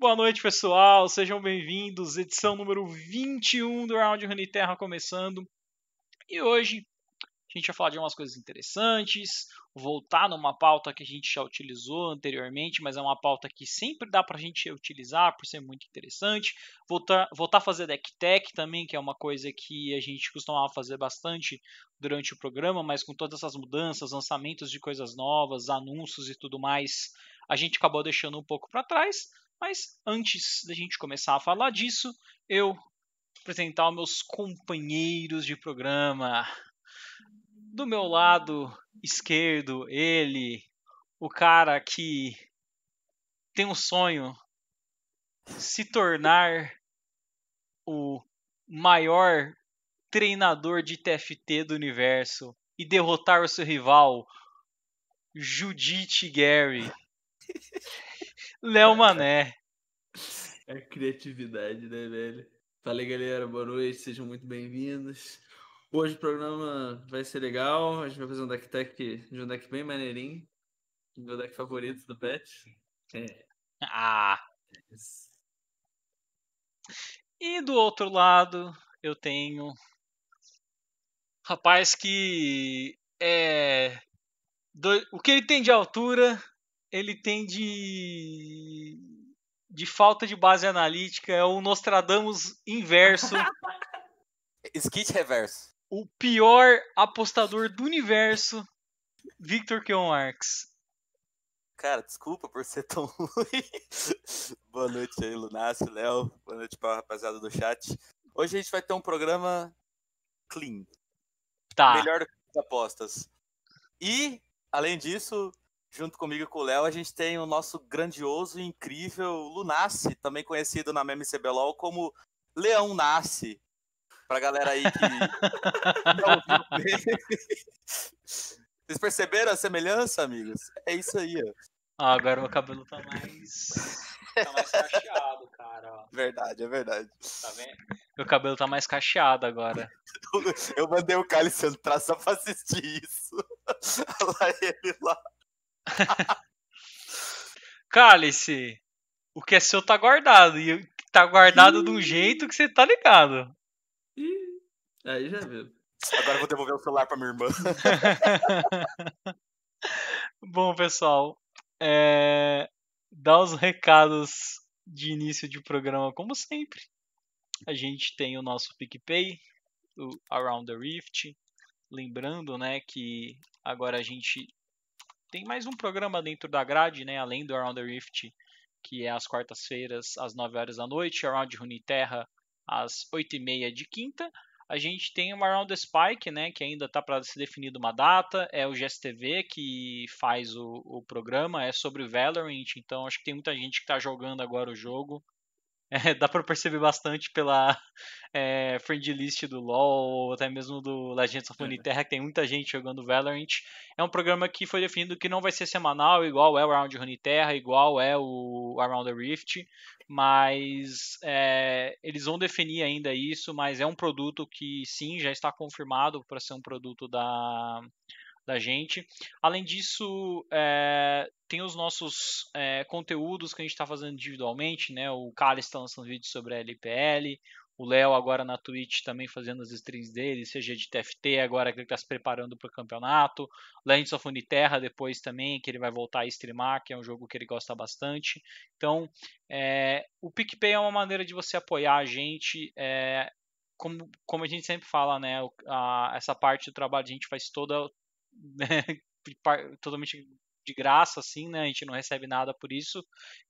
Boa noite, pessoal. Sejam bem-vindos. Edição número 21 do Round Terra começando. E hoje a gente vai falar de umas coisas interessantes, voltar numa pauta que a gente já utilizou anteriormente, mas é uma pauta que sempre dá para a gente utilizar por ser muito interessante. Voltar, voltar a fazer deck tech também, que é uma coisa que a gente costumava fazer bastante durante o programa, mas com todas essas mudanças, lançamentos de coisas novas, anúncios e tudo mais, a gente acabou deixando um pouco para trás. Mas antes da gente começar a falar disso, eu apresentar os meus companheiros de programa. Do meu lado esquerdo, ele, o cara que tem um sonho se tornar o maior treinador de TFT do universo e derrotar o seu rival, Judite Gary. Léo Mané. É criatividade, né, velho? Fala aí, galera. Boa noite. Sejam muito bem-vindos. Hoje o programa vai ser legal. A gente vai fazer um deck tech de um deck bem maneirinho. Meu deck favorito do Pet. É. Ah! E do outro lado, eu tenho. Rapaz que é. Do... O que ele tem de altura ele tem de de falta de base analítica, é o Nostradamus inverso. Skit reverso. O pior apostador do universo, Victor Marx. Cara, desculpa por ser tão ruim. Boa noite aí, Lunácio, Léo. Boa noite pra rapaziada do chat. Hoje a gente vai ter um programa clean. Tá. Melhor do que as apostas. E, além disso, Junto comigo e com o Léo, a gente tem o nosso grandioso e incrível Lunassi, também conhecido na meme CBLOL como Leão Nasce. Pra galera aí que. Vocês perceberam a semelhança, amigos? É isso aí, ó. Ah, agora o cabelo tá mais. tá mais cacheado, cara. Ó. Verdade, é verdade. Tá vendo? Meu cabelo tá mais cacheado agora. Eu mandei o Cálice entrar só pra assistir isso. Olha lá ele lá. Cálice, o que é seu tá guardado. E tá guardado de um jeito que você tá ligado. Aí já viu. Agora eu vou devolver o celular pra minha irmã. Bom, pessoal, é... dá os recados de início de programa, como sempre. A gente tem o nosso PicPay, o Around the Rift. Lembrando, né, que agora a gente tem mais um programa dentro da grade, né, além do Around the Rift, que é às quartas-feiras, às 9 horas da noite, Around Runeterra, às 8 e meia de quinta. A gente tem o Around the Spike, né, que ainda está para ser definida uma data. É o GSTV que faz o, o programa, é sobre Valorant, então acho que tem muita gente que está jogando agora o jogo. É, dá para perceber bastante pela é, friend list do LoL, ou até mesmo do Legends of Runeterra, que tem muita gente jogando Valorant. É um programa que foi definido que não vai ser semanal, igual é o Around Runeterra, igual é o Around the Rift, mas é, eles vão definir ainda isso, mas é um produto que sim, já está confirmado para ser um produto da da gente. Além disso, é, tem os nossos é, conteúdos que a gente está fazendo individualmente, né? O Carlos está lançando vídeos sobre a LPL, o Léo agora na Twitch também fazendo as streams dele, seja de TFT, agora que ele está se preparando para o campeonato. Legends of Uniterra depois também, que ele vai voltar a streamar, que é um jogo que ele gosta bastante. Então, é, o PicPay é uma maneira de você apoiar a gente. É, como, como a gente sempre fala, né, a, essa parte do trabalho a gente faz toda né, totalmente de graça, assim, né? A gente não recebe nada por isso.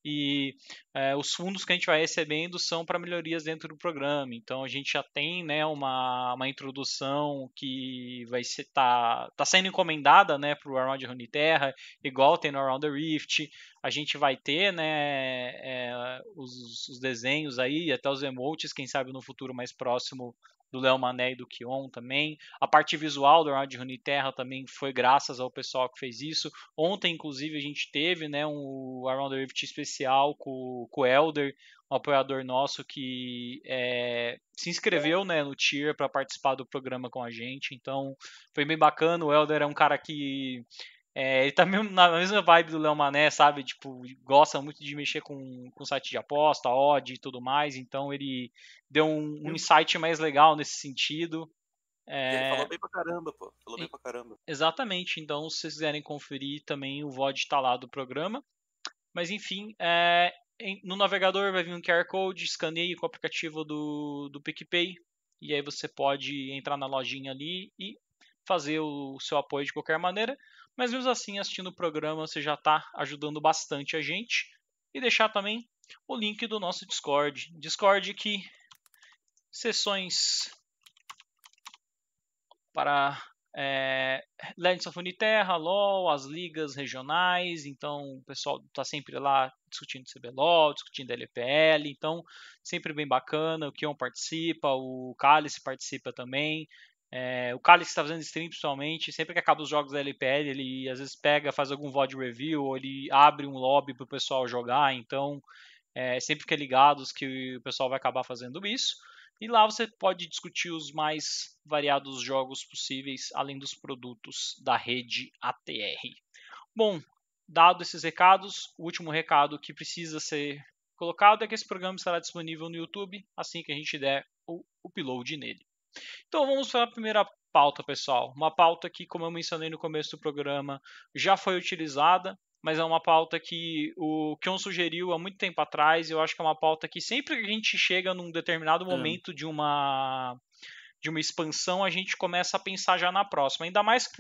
E é, os fundos que a gente vai recebendo são para melhorias dentro do programa. Então a gente já tem né, uma, uma introdução que vai ser tá, tá sendo encomendada né, para o Around the Runeterra, igual tem no Around the Rift. A gente vai ter né, é, os, os desenhos aí, até os emotes, quem sabe no futuro mais próximo do Léo Mané e do Kion também. A parte visual do Round Runeterra também foi graças ao pessoal que fez isso. Ontem, inclusive, a gente teve né, um Around the Rift especial com, com o Elder, um apoiador nosso que é, se inscreveu né, no Tier para participar do programa com a gente. Então, foi bem bacana. O Elder é um cara que É, ele tá mesmo na mesma vibe do Léo Mané, sabe? Tipo, gosta muito de mexer com, com site de aposta, odd e tudo mais. Então ele deu um, um insight mais legal nesse sentido. É... Ele falou bem pra caramba, pô. Falou bem pra caramba. Exatamente. Então, se vocês quiserem conferir também, o VOD tá lá do programa. Mas enfim, é, no navegador vai vir um QR Code, escaneie com o aplicativo do, do PicPay. E aí você pode entrar na lojinha ali e fazer o seu apoio de qualquer maneira. Mas mesmo assim, assistindo o programa, você já está ajudando bastante a gente. E deixar também o link do nosso Discord. Discord que sessões para é, Legends of Uniterra, LoL, as ligas regionais, então o pessoal está sempre lá discutindo CBLOL, discutindo LPL, então sempre bem bacana, o Kion participa, o Cálice participa também, é, o Cálice está fazendo stream principalmente, sempre que acaba os jogos da LPL, ele às vezes pega, faz algum VOD review, ou ele abre um lobby para o pessoal jogar, então é, sempre fica ligados que o pessoal vai acabar fazendo isso. E lá você pode discutir os mais variados jogos possíveis, além dos produtos da rede ATR. Bom, dado esses recados, o último recado que precisa ser colocado é que esse programa estará disponível no YouTube assim que a gente der o upload nele. Então vamos para a primeira pauta, pessoal. Uma pauta que, como eu mencionei no começo do programa, já foi utilizada mas é uma pauta que o Kion sugeriu há muito tempo atrás. E eu acho que é uma pauta que sempre que a gente chega num determinado é. momento de uma de uma expansão, a gente começa a pensar já na próxima. Ainda mais que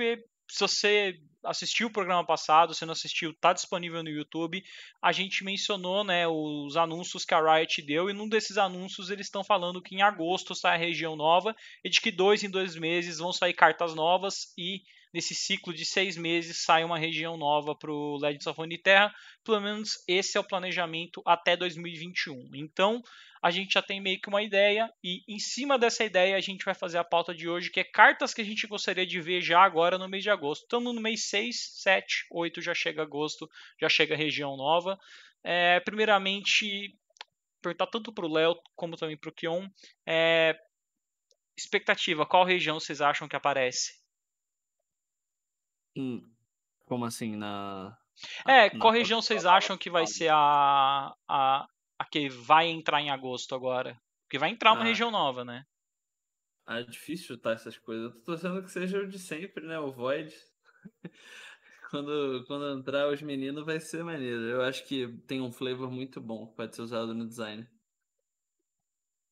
se você assistiu o programa passado, se não assistiu, está disponível no YouTube. A gente mencionou né, os anúncios que a Riot deu, e num desses anúncios eles estão falando que em agosto sai a região nova, e de que dois em dois meses vão sair cartas novas e nesse ciclo de seis meses sai uma região nova para o Legends of Runeterra. Pelo menos esse é o planejamento até 2021. Então a gente já tem meio que uma ideia e em cima dessa ideia a gente vai fazer a pauta de hoje, que é cartas que a gente gostaria de ver já agora no mês de agosto. Estamos no mês 6, 7, 8 já chega agosto, já chega região nova. É, primeiramente, perguntar tanto para o Léo como também para o Kion. É, expectativa, qual região vocês acham que aparece? Hum, como assim? Na. É, na... qual região vocês acham que vai ser a, a, a que vai entrar em agosto agora? Porque vai entrar uma ah. região nova, né? Ah, é difícil chutar essas coisas. Eu tô torcendo que seja o de sempre, né? O Void. quando, quando entrar os meninos vai ser maneiro. Eu acho que tem um flavor muito bom que pode ser usado no design.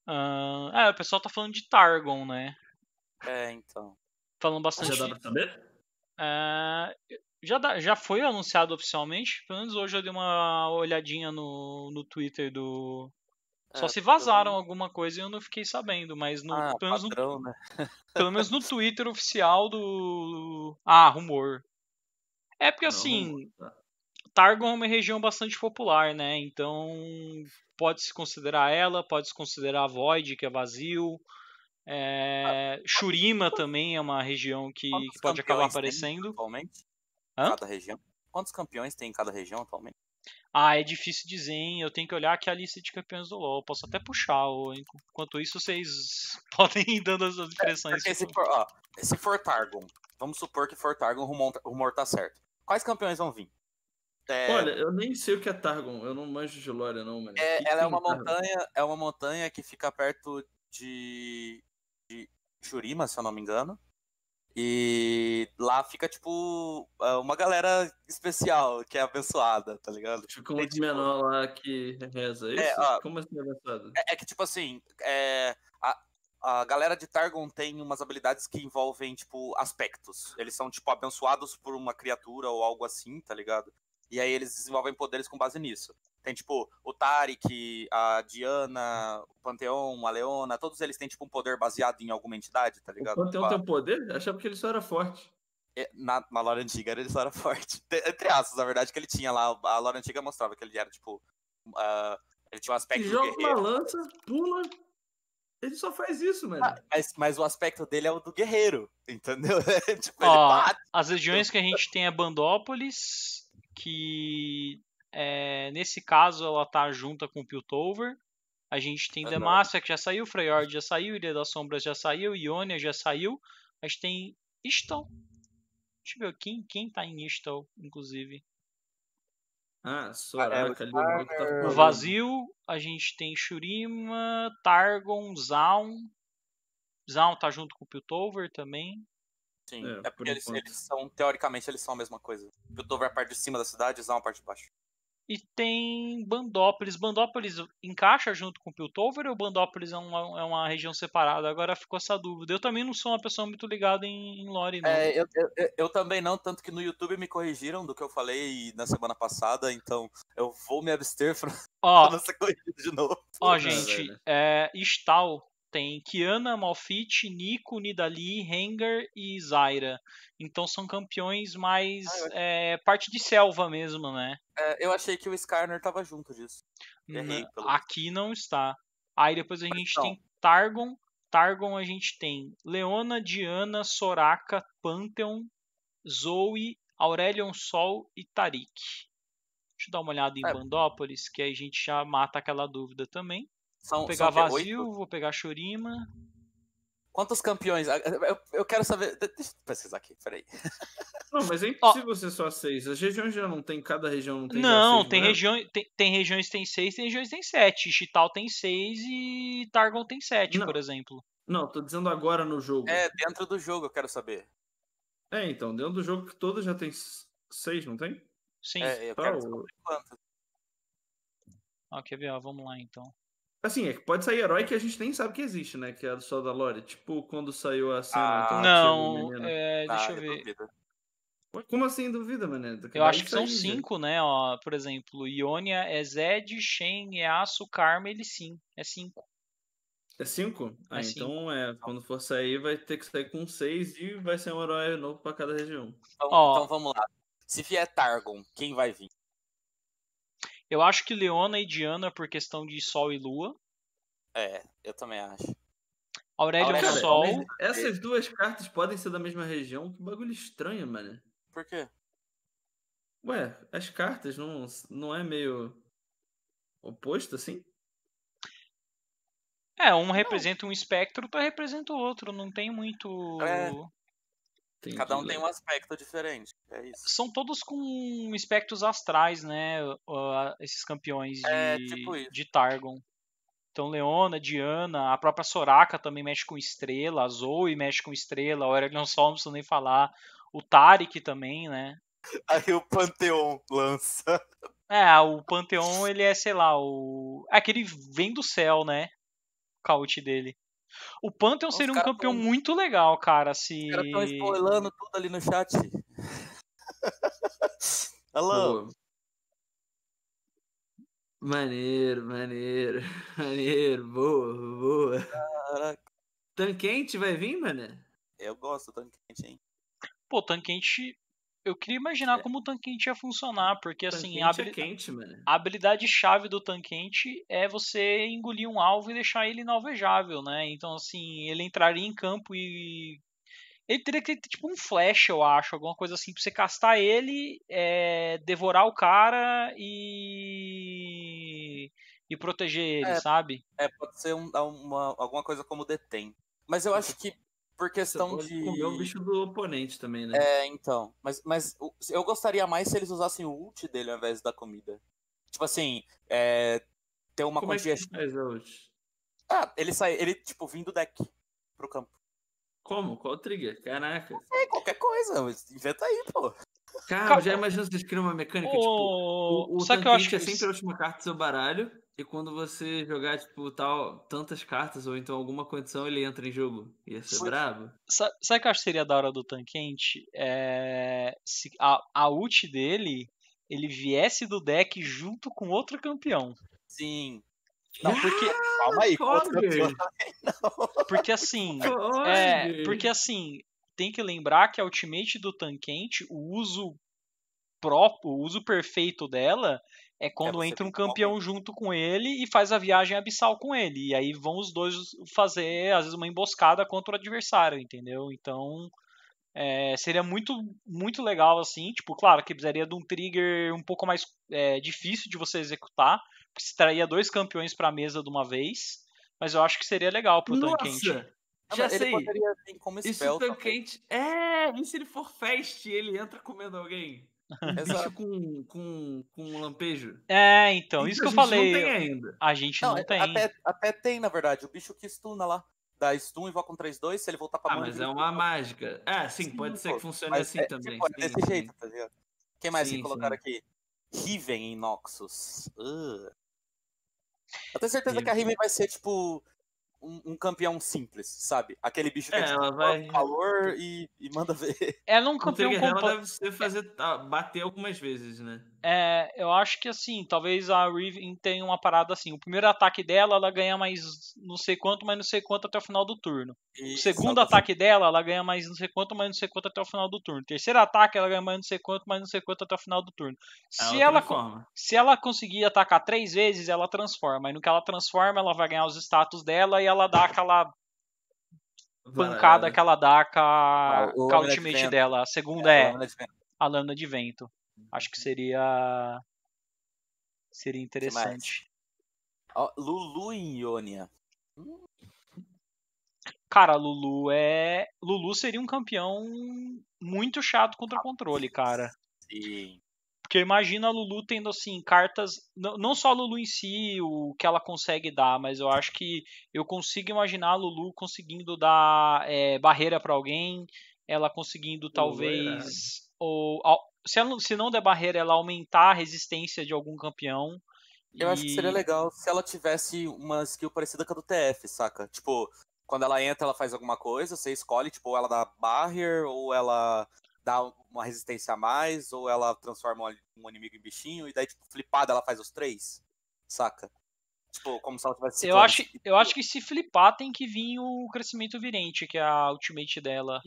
Uh, é, o pessoal tá falando de Targon, né? É, então. Falando bastante. Já dá pra saber? É, já, dá, já foi anunciado oficialmente. Pelo menos hoje eu dei uma olhadinha no, no Twitter do. É, Só se vazaram alguma coisa e eu não fiquei sabendo, mas no, ah, pelo, padrão, menos no, né? pelo menos no Twitter oficial do. Ah, rumor. É porque assim. Tá. Targon é uma região bastante popular, né? Então pode-se considerar ela, pode-se considerar Void, que é vazio. É, Shurima também é uma região que, que pode acabar aparecendo. Atualmente? Hã? Cada região. Quantos campeões tem em cada região atualmente? Ah, é difícil dizer, hein? Eu tenho que olhar aqui a lista de campeões do LoL. Posso até puxar. Enquanto isso, vocês podem ir dando as impressões. É, se, for, ó, se for Targon, vamos supor que for Targon, o rumor, o rumor tá certo. Quais campeões vão vir? É... Olha, eu nem sei o que é Targon. Eu não manjo de lore, não, mano. É, ela é uma montanha, é uma montanha que fica perto de de Shurima, se eu não me engano. E lá fica, tipo, é, uma galera especial, que é abençoada, tá ligado? Fica um tipo... menor lá que reza, é isso? É, ó, Como assim abençoado? É, é, que, tipo assim, é, a, a galera de Targon tem umas habilidades que envolvem, tipo, aspectos. Eles são, tipo, abençoados por uma criatura ou algo assim, tá ligado? E aí eles desenvolvem poderes com base nisso. Tem, tipo, o Tarek, a Diana, o Panteão, a Leona, todos eles têm, tipo, um poder baseado em alguma entidade, tá ligado? O Panteão tipo, tem um poder? Eu achava que ele só era forte. É, na, na lore antiga ele só era forte. Entre aspas, na verdade, que ele tinha lá. A lore antiga mostrava que ele era, tipo. Uh, ele tinha um aspecto ele joga uma lança, pula. Ele só faz isso, mano. Ah, mas, mas o aspecto dele é o do guerreiro, entendeu? tipo, Ó, as regiões que a gente tem é Bandópolis, que é, nesse caso, ela tá junta com o Piltover. A gente tem Demacia, que já saiu, Freyord já saiu, Ilha das Sombras já saiu, Ionia já saiu. A gente tem Iston, Deixa eu ver quem, quem tá em Ishtal, inclusive. Ah, é, Soraka o ali. O tá falando. vazio, a gente tem Shurima, Targon, Zaun. Zaun tá junto com o Piltover também. Sim, É, é, por porque eles, enquanto. eles são, teoricamente, eles são a mesma coisa. Piltover é a parte de cima da cidade, Zão a parte de baixo. E tem Bandópolis. Bandópolis encaixa junto com Piltover ou Bandópolis é uma, é uma região separada? Agora ficou essa dúvida. Eu também não sou uma pessoa muito ligada em, em lore, não. É, eu, eu- eu- também não, tanto que no YouTube me corrigiram do que eu falei na semana passada, então eu vou me abster pra Ó, não ser corrigido de novo. ó, Ah, gente, é, Stal tem Kiana, Malfit, Nico, Nidali, Rengar e Zyra. Então são campeões mais Ah, é, parte de selva mesmo, né? É, eu achei que o Skarner tava junto disso. Errei, pelo aqui não está. Aí depois a gente tem Targon. Targon a gente tem Leona, Diana, Soraka, Pantheon, Zoe, Aurelion Sol e Tarik. Deixa eu dar uma olhada em É. Bandópolis, que aí a gente já mata aquela dúvida também. São, Vou pegar quê? Vazio, Oito? vou pegar Shurima. Quantos campeões? Ah, Eu, eu quero saber. de- Deixa eu pesquisar aqui, peraí. Não, mas é impossível ser só seis. As regiões já não tem, cada região não tem Não, seis, tem, né? regiões, tem, tem regiões que tem 6, tem regiões que tem 7. Chital tem 6 e Targon tem 7, Não. por exemplo. Não, tô dizendo agora no jogo. É, dentro do jogo eu quero saber. É, então, dentro do jogo que todo já tem seis, não tem? Sim. É, eu Tá, quero saber quanto. Ó, quer ver? Ó, vamos lá então. Assim, é que pode sair herói que a gente nem sabe que existe, né? Que é só da Lore. Tipo, quando saiu a cena Ah, Não, é, deixa Ah, eu ver. duvido. Ué, Como assim, duvida, mané? Eu acho que são cinco, né? Ó, por exemplo, Ionia é Zed, Shen, Yasuo, Carmel e Sim. É cinco. É cinco? Ah, É cinco. então é. Quando for sair, vai ter que sair com seis e vai ser um herói novo pra cada região. Então, Ó. então vamos lá. Se vier Targon, quem vai vir? Eu acho que Leona e Diana por questão de Sol e Lua. É, eu também acho. Aurelion Cara, Sol. mas essas duas cartas podem ser da mesma região. Que bagulho estranho, mano. Por quê? Ué, as cartas não, não é meio oposto assim? É, um representa um espectro, outro representa o outro. Não tem muito. É. Cada um tem um aspecto diferente. É. São todos com espectros astrais, né? ó, Esses campeões de, É, tipo de Targon. Então, Leona, Diana, a própria Soraka também mexe com estrela, a Zoe mexe com estrela, a Aurelion Sol não precisa nem falar. O Tarik também, né? Aí o Pantheon lança. É, o Pantheon, ele é, sei lá, o. É que ele vem do céu, né? O caute dele. O Pantheon Os seria um campeão tão- muito legal, cara, se. Os caras estão spoilando tudo ali no chat. Alô? Maneiro, maneiro, maneiro, boa, boa. Caraca. Tanquente vai vir, mané? Eu gosto do tanque quente, hein? Pô, Tanquente. Eu queria imaginar É. como o Tanquente ia funcionar, porque assim, Tanquente a, é habili- quente, mané. a habilidade chave do Tanquente é você engolir um alvo e deixar ele inalvejável, né? Então, assim, ele entraria em campo e. Ele teria que ter tipo um flash, eu acho, alguma coisa assim, pra você castar ele, é, devorar o cara e. e proteger ele, É, sabe? É, pode ser um- uma, alguma coisa como detém. Mas eu acho que por Você questão pode de. comer o bicho do oponente também, né? É, então. Mas, mas eu gostaria mais se eles usassem o ult dele ao invés da comida. Tipo assim, é, ter uma Como é quantia. que faz hoje? Ah, ele sai, ele, tipo, vindo do deck pro campo. Como? Qual o trigger? Caraca. É, qualquer coisa, mas inventa aí, pô. Cara, Calma. já imagina vocês criam uma mecânica, tipo, Ô, o, o Sabe que eu acho tanquente que é sempre a última carta do seu baralho, e quando você jogar, tipo, tal, tantas cartas, ou então alguma condição, ele entra em jogo. Ia ser Pois. brabo. Sa- Sabe o que eu acho que seria da hora do Tanquente? É, se a, a ult dele ele viesse do deck junto com outro campeão. Sim. Não, porque, Calma aí, não. porque assim. É, porque assim, tem que lembrar que a ultimate do Tanquente, o uso próprio, o uso perfeito dela é quando você entra um campeão junto com ele e faz a viagem abissal com ele. E aí vão os dois fazer, às vezes, uma emboscada contra o adversário, entendeu? Então. é, seria muito, muito legal assim. Tipo, claro que precisaria de um trigger um pouco mais é, difícil de você executar. Se traria dois campeões pra mesa de uma vez. Mas eu acho que seria legal pro Tanquente. Nossa! Ah, Já mas ele sei. poderia vir como Isso spell tão também. quente. É, e se ele for fast, ele entra comendo alguém? Exato. com, com, com um lampejo. É, então, isso que eu a gente falei. Não tem ainda. A gente Não, não, é- tem. Até, até tem, na verdade. O bicho que stuna lá. Dá stun, invoca um 3-2, se ele voltar pra Ah, mão... mas ele é uma um mágica. Ah, sim, Sim, pode ser que funcione Mas assim é, também. tipo, é sim, desse sim. jeito, tá ligado? Quem mais Sim, que colocaram sim. aqui? Riven em Noxus. Ugh. Eu tenho certeza que a. Riven vai ser, tipo, um, um campeão simples, sabe? Aquele bicho que É, ela vai- calor e, e manda ver. Ela é um campeão completo. deve ser fazer ah, bater algumas vezes, né? É, eu acho que assim, talvez a Riven tenha uma parada assim. O primeiro ataque dela, ela ganha mais não sei quanto, mas não sei quanto até o final do turno. O segundo ataque dela, ela ganha mais não sei quanto, mas não sei quanto até o final do turno. O terceiro ataque, ela ganha mais não sei quanto, mas não sei quanto até o final do turno. Ah, Se ela se ela conseguir atacar três vezes, ela transforma. E no que ela transforma, ela vai ganhar os status dela e ela dá aquela pancada Varada. que ela dá com a, Ah, o com a ultimate dela. A segunda é, vento. a lâmina de vento. Acho que seria. Seria interessante. Lulu em Ionia. Cara, Lulu é. Lulu seria um campeão muito chato contra controle, cara. Sim. Porque imagina a Lulu tendo assim cartas, não só a Lulu em si, o que ela consegue dar, mas eu acho que eu consigo imaginar a Lulu conseguindo dar é, barreira pra alguém, ela conseguindo talvez ou se, ela, não- se não der barreira, ela aumentar a resistência de algum campeão. Eu acho que seria E- legal se ela tivesse uma skill parecida com a do TF, saca? Tipo, quando ela entra, ela faz alguma coisa, você escolhe, tipo, ou ela dá barrier, ou ela dá uma resistência a mais, ou ela transforma um- inimigo em bichinho, e daí, tipo, flipada, ela faz os três, saca? Tipo, como se ela tivesse... Eu acho, eu acho que se flipar tem que vir o crescimento virente, que é a ultimate dela.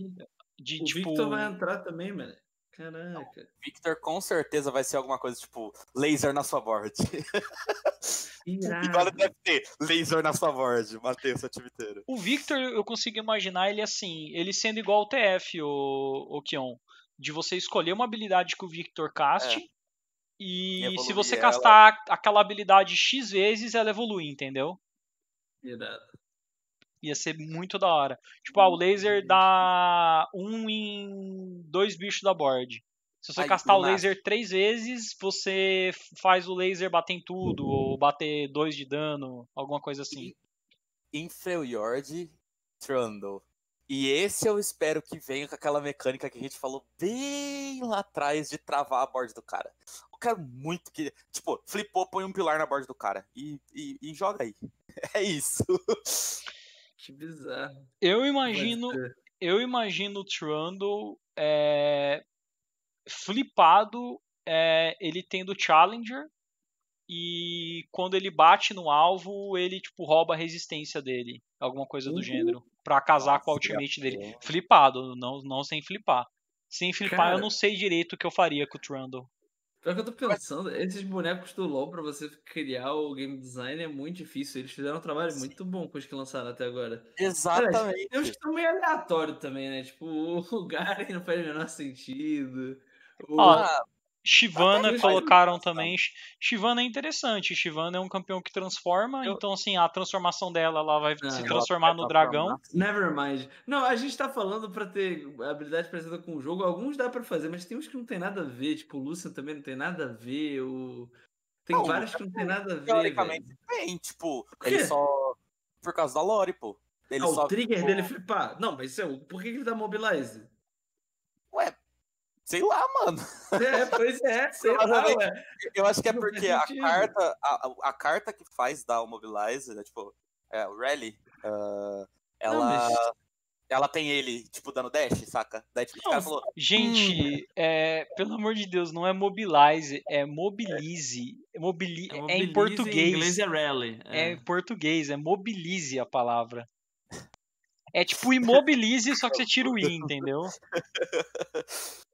De O tipo. Victor vai entrar também, mano. Caraca. Victor com certeza vai ser alguma coisa, tipo, laser na sua board. Igual no TFT, laser na sua board, matei o seu time inteiro. O Victor, eu consigo imaginar ele assim, ele sendo igual ao TF, o, o Kion. De você escolher uma habilidade que o Victor caste. E E evoluir se você ela. castar aquela habilidade X vezes, ela evolui, entendeu? Irado. Ia ser muito da hora. Tipo, ah, o laser dá um em dois bichos da board. Se você Aí, castar o laser três vezes, você faz o laser bater em tudo, ou bater dois de dano, alguma coisa assim. Inferiority Trundle. E esse eu espero que venha com aquela mecânica que a gente falou bem lá atrás de travar a board do cara. Eu quero muito que. Tipo, flipou, põe um pilar na board do cara. E, e, e joga aí. É isso. Que bizarro. Eu imagino, eu imagino o Trundle é, flipado, é, ele tendo Challenger e quando ele bate no alvo, ele tipo rouba a resistência dele, alguma coisa do Uhum. gênero, pra casar com a Nossa, ultimate dele. Flipado, não, não sem flipar. Sem flipar, eu Cara. não sei direito o que eu faria com o Trundle. Pior que eu tô pensando, esses bonecos do LoL pra você criar o game design é muito difícil. Eles fizeram um trabalho muito bom com os que lançaram até agora. Exatamente. Tem uns que são meio aleatórios também, né? Tipo, o Garen não faz o menor sentido. O... Ó, Shivana colocaram também. Shivana é interessante. Shivana é um campeão que transforma, Eu- então assim, a transformação dela ela vai Ah, se transformar no dragão. Nevermind. Não, a gente tá falando pra ter habilidade parecida com o jogo. Alguns dá pra fazer, mas tem uns que não tem nada a ver. Tipo, o Lucian também não tem nada a ver. O... Tem Não, vários que não tem nada a ver. teoricamente velho. tem, tipo, ele só. Por causa da Lore, pô. Ele Ah, só. o trigger tipo, dele flipar. Não, mas isso é, por que que ele dá mobilize? Sei lá, mano. É, pois é, sei lá. Eu acho que é Não porque a carta, a, a- carta que faz dar o Mobilize, né, tipo, é, o Rally, ah, ela, mas- ela tem ele, tipo, dando dash, saca? Daí, tipo, o cara falou, Gente, é, pelo amor de Deus, não é mobilize, é mobilize. Mobili É, é, mobilize, em português. Em inglês é rally. É em português, é mobilize a palavra. É tipo imobilize, só que você tira o i, entendeu?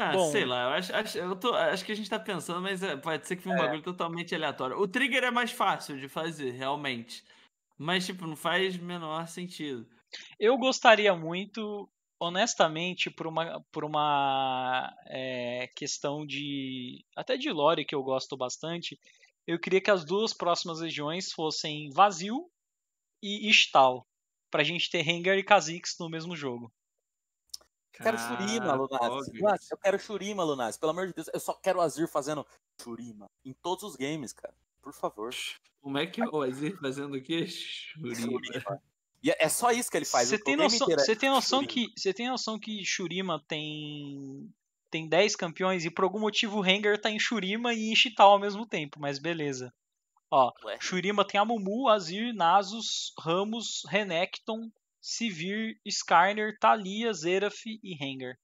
Ah, Bom. sei lá, eu acho, acho, eu tô, acho que a gente tá pensando, mas é, pode ser que foi um bagulho totalmente aleatório. O trigger é mais fácil de fazer, realmente. Mas, tipo, não faz menor sentido. Eu gostaria muito, honestamente, por uma, por uma é, questão de. até de lore que eu gosto bastante, eu queria que as duas próximas regiões fossem Vazio e Istal. pra gente ter Rengar e Kha'Zix no mesmo jogo. Eu quero Shurima, Lunas. Lunas. Eu quero Shurima, Lunas. Pelo amor de Deus, eu só quero o Azir fazendo Shurima em todos os games, cara. Por favor. Como é que é o Azir fazendo o quê? Shurima. Shurima. E é só isso que ele faz. Você tem noção, você tem noção que você tem noção que Shurima tem tem 10 campeões e por algum motivo o Rengar tá em Shurima e em Chital ao mesmo tempo, mas beleza. Ó, Ué. Shurima tem Amumu, Azir, Nasus, Ramos, Renekton, Sivir, Skarner, Thalia, Zeraf e Rengar.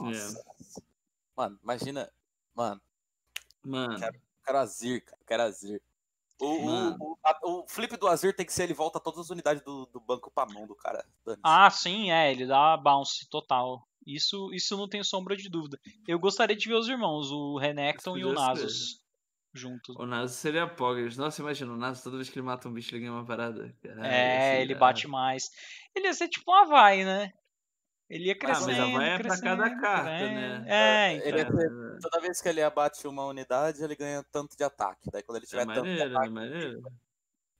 Nossa. É. Mano, imagina. Mano. Mano. Quero, quero Azir, cara. Quero Azir. O, o, o, o, flip do Azir tem que ser ele volta todas as unidades do, do banco pra mão do cara. Ah, sim, é. Ele dá bounce total. Isso, isso não tem sombra de dúvida. Eu gostaria de ver os irmãos, o Renekton e o Nasus, juntos. O Nasus seria Poggers. Nossa, imagina, o Nasus toda vez que ele mata um bicho, ele ganha uma parada. Caralho, é, ele bate mais. Ele ia ser tipo um Havaí, né? Ele ia crescendo. Ah, mas Havaí é pra cada carta, né? É, então. Ter, toda vez que ele abate uma unidade, ele ganha tanto de ataque. Daí quando ele tiver é maneiro, tanto de ataque. É maneiro.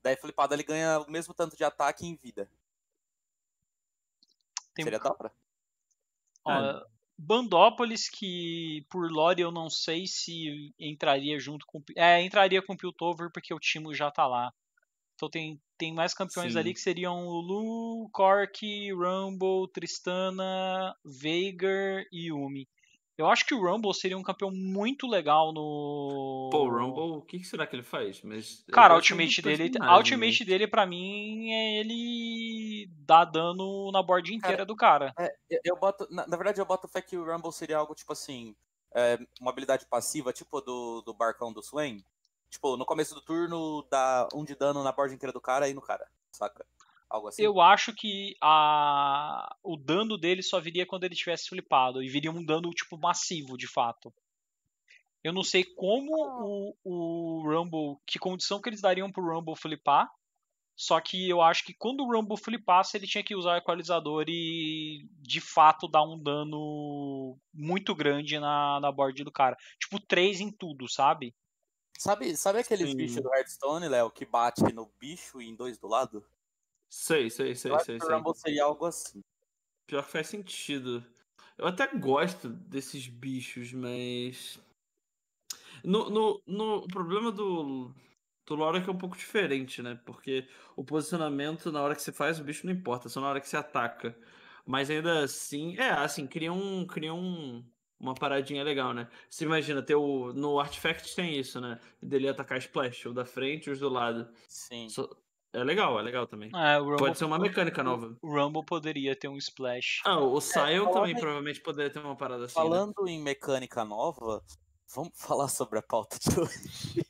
Daí flipado ele ganha o mesmo tanto de ataque em vida. Tem Seria da hora. Ó, Bandópolis, que por lore eu não sei se entraria junto com. É, entraria com o Piltover porque o Timo já tá lá. Então tem, tem mais campeões Sim. ali que seriam Lulu, Cork, Rumble, Tristana, Veigar e Yumi. Eu acho que o Rumble seria um campeão muito legal no. Pô, o Rumble, o que, que será que ele faz? Mas Cara, a ultimate dele, a ultimate né? dele para mim é ele dar dano na board inteira cara, do cara. É, eu boto, na, na, verdade eu boto fé que o Rumble seria algo tipo assim, é, uma habilidade passiva, tipo do, do barcão do Swain. Tipo, no começo do turno dá um de dano na board inteira do cara e no cara, saca? Algo assim. Eu acho que a... o dano dele só viria quando ele tivesse flipado. E viria um dano, tipo, massivo, de fato. Eu não sei como o, o Rumble. Que condição que eles dariam pro Rumble flipar. Só que eu acho que quando o Rumble flipasse, ele tinha que usar o equalizador e de fato dar um dano muito grande na, na board do cara. Tipo, 3 em tudo, sabe? Sabe, sabe aqueles Sim. bichos do Hearthstone, Léo, que bate no bicho e em dois do lado? Sei, sei, sei, eu sei. O Rumble seria algo assim. Pior que faz sentido. Eu até gosto desses bichos, mas. No, no, no o problema do, do lore é que é um pouco diferente, né? Porque o posicionamento na hora que você faz o bicho não importa, só na hora que você ataca. Mas ainda assim, é, assim, cria um. Cria um uma paradinha legal, né? Você imagina, ter o, no Artifact tem isso, né? Dele atacar splash, o da frente e os do lado. Sim. So, é legal, é legal também. É, Pode ser uma mecânica nova. O Rumble poderia ter um splash. Ah, o Sion é, também provavelmente poderia ter uma parada assim. Né? Falando né? em mecânica nova, vamos falar sobre a pauta de hoje.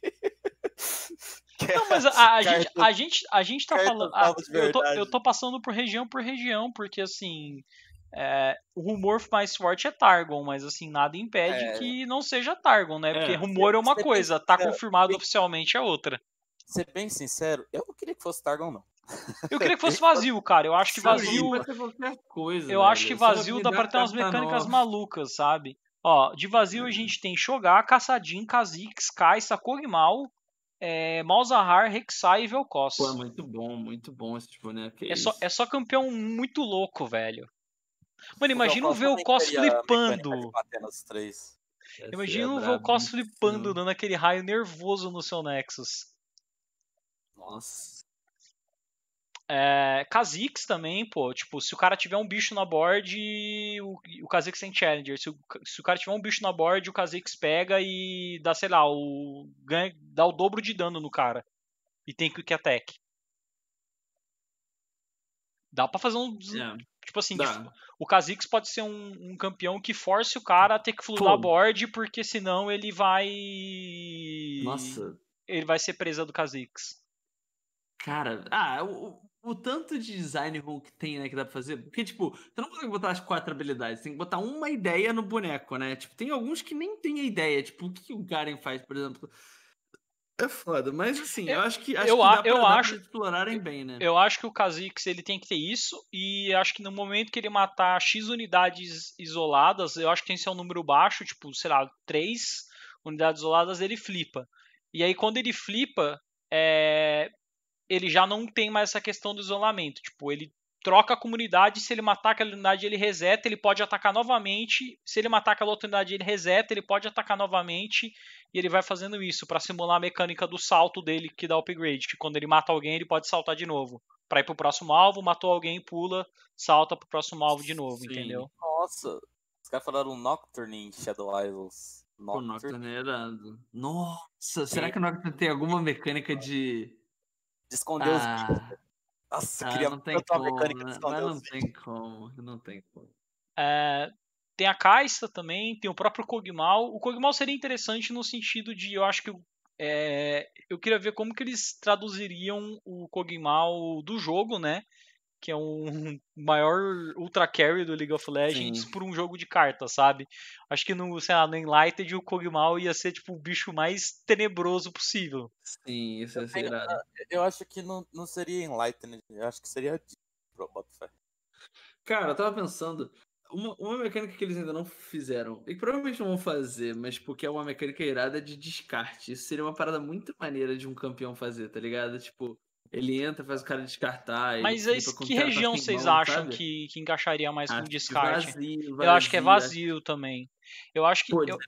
Não, mas a, a, gente, a, gente, a gente tá falando. A, eu, tô, eu tô passando por região por região, porque assim. É, o rumor mais forte é Targon, mas assim, nada impede é... que não seja Targon, né? Porque é, rumor é uma coisa, tá confirmado oficialmente é outra ser bem sincero, eu não queria que fosse Targon, não. Eu queria que fosse vazio, cara. Eu acho que vazio. Coisa, eu velho. acho que vazio dá pra ter umas mecânicas malucas, sabe? Ó, de vazio a gente tem Shogar, Caçadin, Kha'Zix, Kai'Sa, Kog'Maw, é, Malzahar, Rek'Sai e Vel'Koz. Pô, é muito bom, muito bom esse boneco. É, é só, é só campeão muito louco, velho. Mano, imagina o Vel'Koz flipando. Imagina o Vel'Koz flipando, dando aquele raio nervoso no seu Nexus. Nossa. É, Kha'Zix também, pô. Tipo, se o cara tiver um bicho na board, o, o Kha'Zix tem Challenger. Se o, se o cara tiver um bicho na board, o Kha'Zix pega e dá, sei lá, o, ganha, dá o dobro de dano no cara. E tem Quick Attack. Dá pra fazer um. Yeah. Tipo assim, o Kha'Zix pode ser um, um, campeão que force o cara a ter que fluir a board, porque senão ele vai. Nossa. Ele vai ser presa do Kha'Zix. Cara, ah, o, o tanto de design que tem, né, que dá pra fazer. Porque, tipo, você não consegue botar as quatro habilidades, tem que botar uma ideia no boneco, né? Tipo, tem alguns que nem tem a ideia. Tipo, o que o Garen faz, por exemplo. É foda, mas assim, eu, eu acho que, acho eu, que dá pra, eu dá acho, explorarem bem, né? Eu acho que o Kha'Zix ele tem que ter isso, e acho que no momento que ele matar X unidades isoladas, eu acho que tem que ser um número baixo, tipo, sei lá, 3 unidades isoladas, ele flipa. E aí quando ele flipa, é, ele já não tem mais essa questão do isolamento. Tipo, ele troca a comunidade, se ele matar aquela unidade, ele reseta, ele pode atacar novamente. Se ele matar aquela outra unidade, ele reseta, ele pode atacar novamente. E ele vai fazendo isso para simular a mecânica do salto dele que dá upgrade, que quando ele mata alguém, ele pode saltar de novo. Para ir pro próximo alvo, matou alguém, pula, salta pro próximo alvo de novo, Sim. entendeu? Nossa, os caras falaram Nocturne em Shadow Isles. O Nocturne. Nocturne é. Nossa, será que o Nocturne tem alguma mecânica de. De esconder os Ah, bichos. Nossa, eu ah, queria não tem como, mecânica de né? esconder Mas os não bichos. tem como, não tem como. É, tem a Caixa também, tem o próprio Kog'Maw. O Kog'Maw seria interessante no sentido de, eu acho que é, eu queria ver como que eles traduziriam o Kog'Maw do jogo, né? Que é um maior ultra carry do League of Legends Sim. por um jogo de cartas, sabe? Acho que no, sei lá, no Enlightened o Kog'Maw ia ser tipo o bicho mais tenebroso possível. Sim, isso é irado. Eu acho que não, não seria Enlightened, eu acho que seria Botafé. Cara, eu tava pensando. Uma, uma mecânica que eles ainda não fizeram, e que provavelmente não vão fazer, mas porque é uma mecânica irada de descarte. Isso seria uma parada muito maneira de um campeão fazer, tá ligado? Tipo, ele entra, faz o cara descartar. Mas que tá região vocês mão, acham que, que encaixaria mais com Acho que descarte? Vazio, Eu acho que é vazio, vazio também. Eu acho que Pô, eu,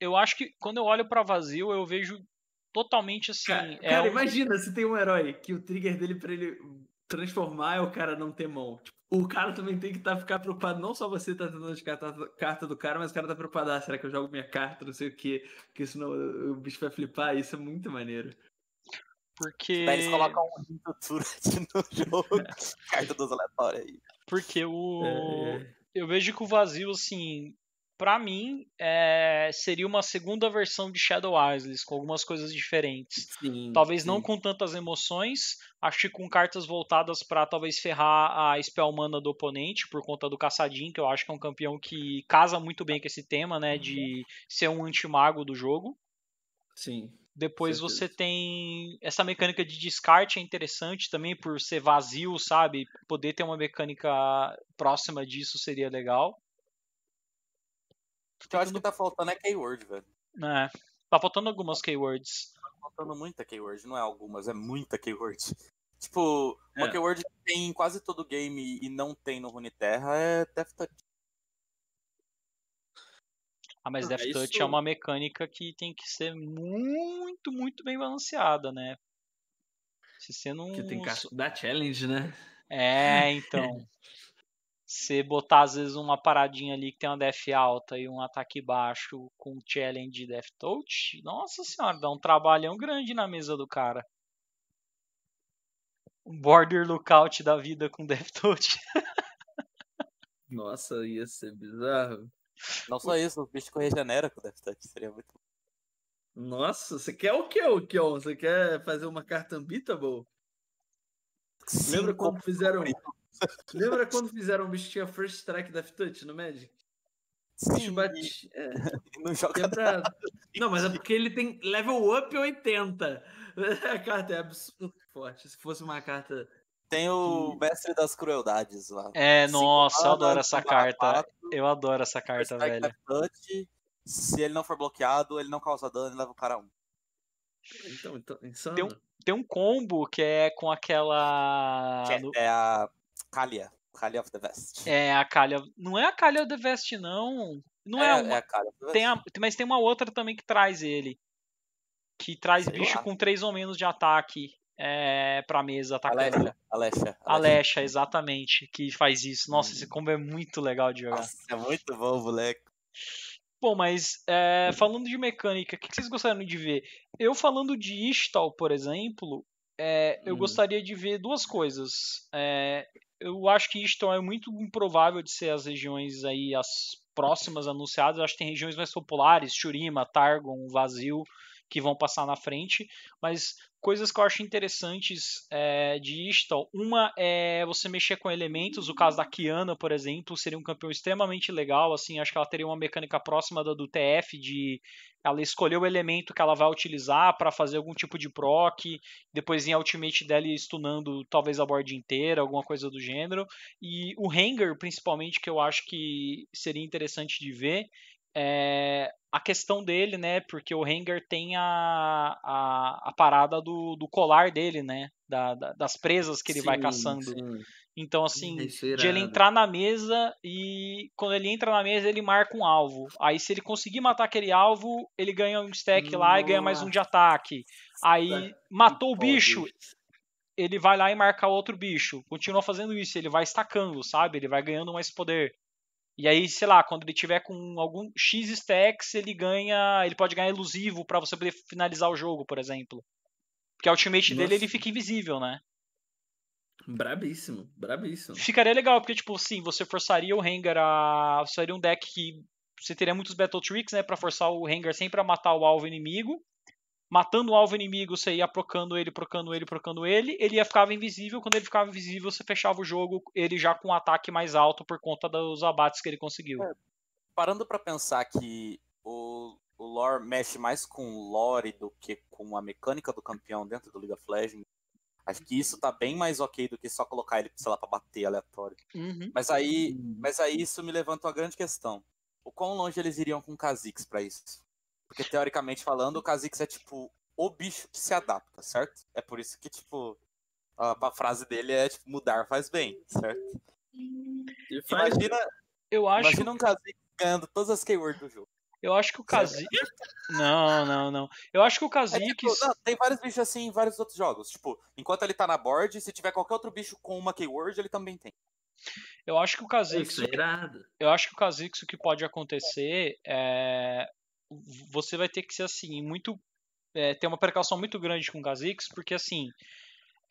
eu acho que quando eu olho pra vazio, eu vejo totalmente assim, Cara, é cara, um- imagina se tem um herói que o trigger dele pra ele transformar é o cara não ter mão. Tipo, o cara também tem que tá, ficar preocupado. Não só você tá tentando descartar a carta do cara, mas o cara tá preocupado. Ah, será que eu jogo minha carta? Não sei o quê. Porque senão o bicho vai flipar. Isso é muito maneiro. Porque Daí eles colocam um Turret no jogo. Carta dos aleatórios aí. porque o É, eu vejo que o vazio assim, pra mim, é, seria uma segunda versão de Shadow Isles com algumas coisas diferentes. sim, Talvez não sim. com tantas emoções, acho que com cartas voltadas pra talvez ferrar a spell mana do oponente por conta do Caçadinho, que eu acho que é um campeão que casa muito bem com esse tema, né, de ser um antimago do jogo. Sim. Depois você tem essa mecânica de descarte é interessante também por ser vazio, sabe? Poder ter uma mecânica próxima disso seria legal. O que eu acho que tá faltando é keyword, velho. né? Tá faltando algumas keywords. Tá faltando muita keyword, não é algumas, é muita keyword. Tipo, uma É. keyword que tem em quase todo game e não tem no Runeterra é Death Touch. Ah, mas Ah, Death Touch isso- é uma mecânica que tem que ser muito, muito bem balanceada, né? Se você não. Que tem carta da challenge, né? É, então. Você botar às vezes uma paradinha ali que tem uma def alta e um ataque baixo com challenge de Death Touch, nossa senhora, dá um trabalhão grande na mesa do cara. Um border lookout da vida com Death Touch. Nossa, ia ser bizarro. Não só isso, o bicho regenera com Death Touch, seria muito Nossa, você quer o que, o Kion? Você quer fazer uma carta unbeatable? Lembra Sim, quando fizeram. Lembra quando fizeram um bicho tinha First Strike Death Touch no Magic? O Sim, bate. É, não joga pra- Não, mas é porque ele tem level up 80. A carta é absurdo forte. Se fosse uma carta. Tem o que- Mestre das Crueldades lá. É, Cinco nossa, eu adoro essa carta. Eu adoro essa carta, velho. Touch. Se ele não for bloqueado, ele não causa dano e leva o cara um. Então, então insano. Tem um- Tem um combo que é com aquela. Que é- no- É a Kalia. Kalia of the Vest. É a calha. Não é a calha The Vest, não. Não é, é, uma. é a Kalia of the Vest. Tem a- Mas tem uma outra também que traz ele. Que traz Sei bicho lá. com 3 ou menos de ataque é, pra mesa atacando. Alexa, Alexa. Alexa, exatamente, que faz isso. Nossa, Hum. esse combo é muito legal de jogar. Nossa, é muito bom, moleque. Bom, mas é, falando de mecânica, o que vocês gostariam de ver? Eu falando de Ishtal, por exemplo, é, eu Hum. gostaria de ver duas coisas. É, eu acho que Ishtal é muito improvável de ser as regiões aí, as próximas anunciadas. Eu acho que tem regiões mais populares, Shurima, Targon, Vazio, que vão passar na frente. Mas coisas que eu acho interessantes é, de Ishtal. Uma é você mexer com elementos. O caso da Kiana, por exemplo, seria um campeão extremamente legal. Assim, acho que ela teria uma mecânica próxima da do TF de ela escolher o elemento que ela vai utilizar para fazer algum tipo de proc, depois em ultimate dela stunando talvez a board inteira, alguma coisa do gênero. E o Hanger, principalmente, que eu acho que seria interessante de ver, é, a questão dele, né? Porque o Rengar tem a, a, a parada do, do colar dele, né? Da, da, das presas que ele vai Sim, caçando. sim. Então, assim, é de ele entrar na mesa e quando ele entra na mesa ele marca um alvo. Aí se ele conseguir matar aquele alvo, ele ganha um stack lá e ganha mais um de ataque. Aí matou o bicho, ele vai lá e marca outro bicho. Continua fazendo isso, ele vai estacando, sabe? Ele vai ganhando mais poder. E aí, sei lá, quando ele tiver com algum X stacks, ele ganha, ele pode ganhar elusivo pra você poder finalizar o jogo, por exemplo. Porque a ultimate dele Nossa. ele fica invisível, né? Brabíssimo, brabíssimo. Ficaria legal, porque, tipo, sim, você forçaria o Rengar a. Faria um deck que você teria muitos Battle Tricks, né? Pra forçar o Rengar sempre a matar o alvo inimigo. Matando o alvo inimigo, você ia procando ele, procando ele, procando ele. Ele ia ficar invisível. Quando ele ficava invisível, você fechava o jogo, ele já com um ataque mais alto por conta dos abates que ele conseguiu. É. Parando pra pensar que o, o lore mexe mais com o lore do que com a mecânica do campeão dentro do League of Legends, acho que isso tá bem mais ok do que só colocar ele, sei lá, pra bater aleatório. Uhum. Mas aí, mas aí isso me levanta uma grande questão. O quão longe eles iriam com o Kha'Zix pra isso? Porque teoricamente falando, o Kha'Zix é tipo o bicho que se adapta, certo? É por isso que tipo a, a frase dele é tipo mudar faz bem, certo? E faz- Imagina, Eu acho, imagina um Kha'Zix ganhando todas as keywords do jogo. eu acho que o Kha'Zix. Não, não, não. Eu acho que o É Kha'Zix. tipo, não, tem vários bichos assim em vários outros jogos. Tipo, enquanto ele tá na board, se tiver qualquer outro bicho com uma keyword, ele também tem. Eu acho que o Kha'Zix. É eu acho que o Kha'Zix o que pode acontecer é você vai ter que ser assim muito é, ter uma precaução muito grande com o Kha'Zix porque assim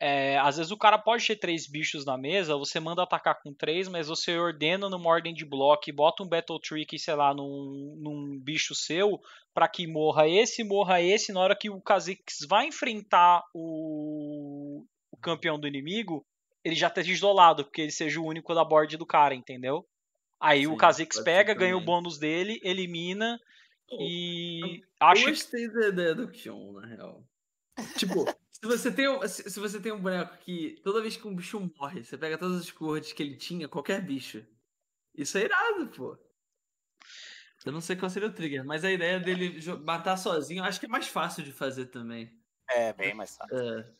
é, às vezes o cara pode ter três bichos na mesa, você manda atacar com três, mas você ordena numa ordem de bloco bota um Battle Trick, sei lá, num, num bicho seu, para que morra esse, morra esse, na hora que o Kha'Zix vai enfrentar o, o campeão do inimigo, ele já esteja isolado, porque ele seja o único da board do cara, entendeu? Aí o Sim, Kha'Zix pode ser pega, ganha o bônus dele, elimina e Eu acho gostei da ideia do Kion, na real. Tipo, se você tem um, se, se você tem um boneco que toda vez que um bicho morre, você pega todas as cores que ele tinha, qualquer bicho. Isso é irado, pô. Eu não sei qual seria o trigger, mas a ideia dele matar sozinho, eu acho que é mais fácil de fazer também. É, bem mais fácil. É.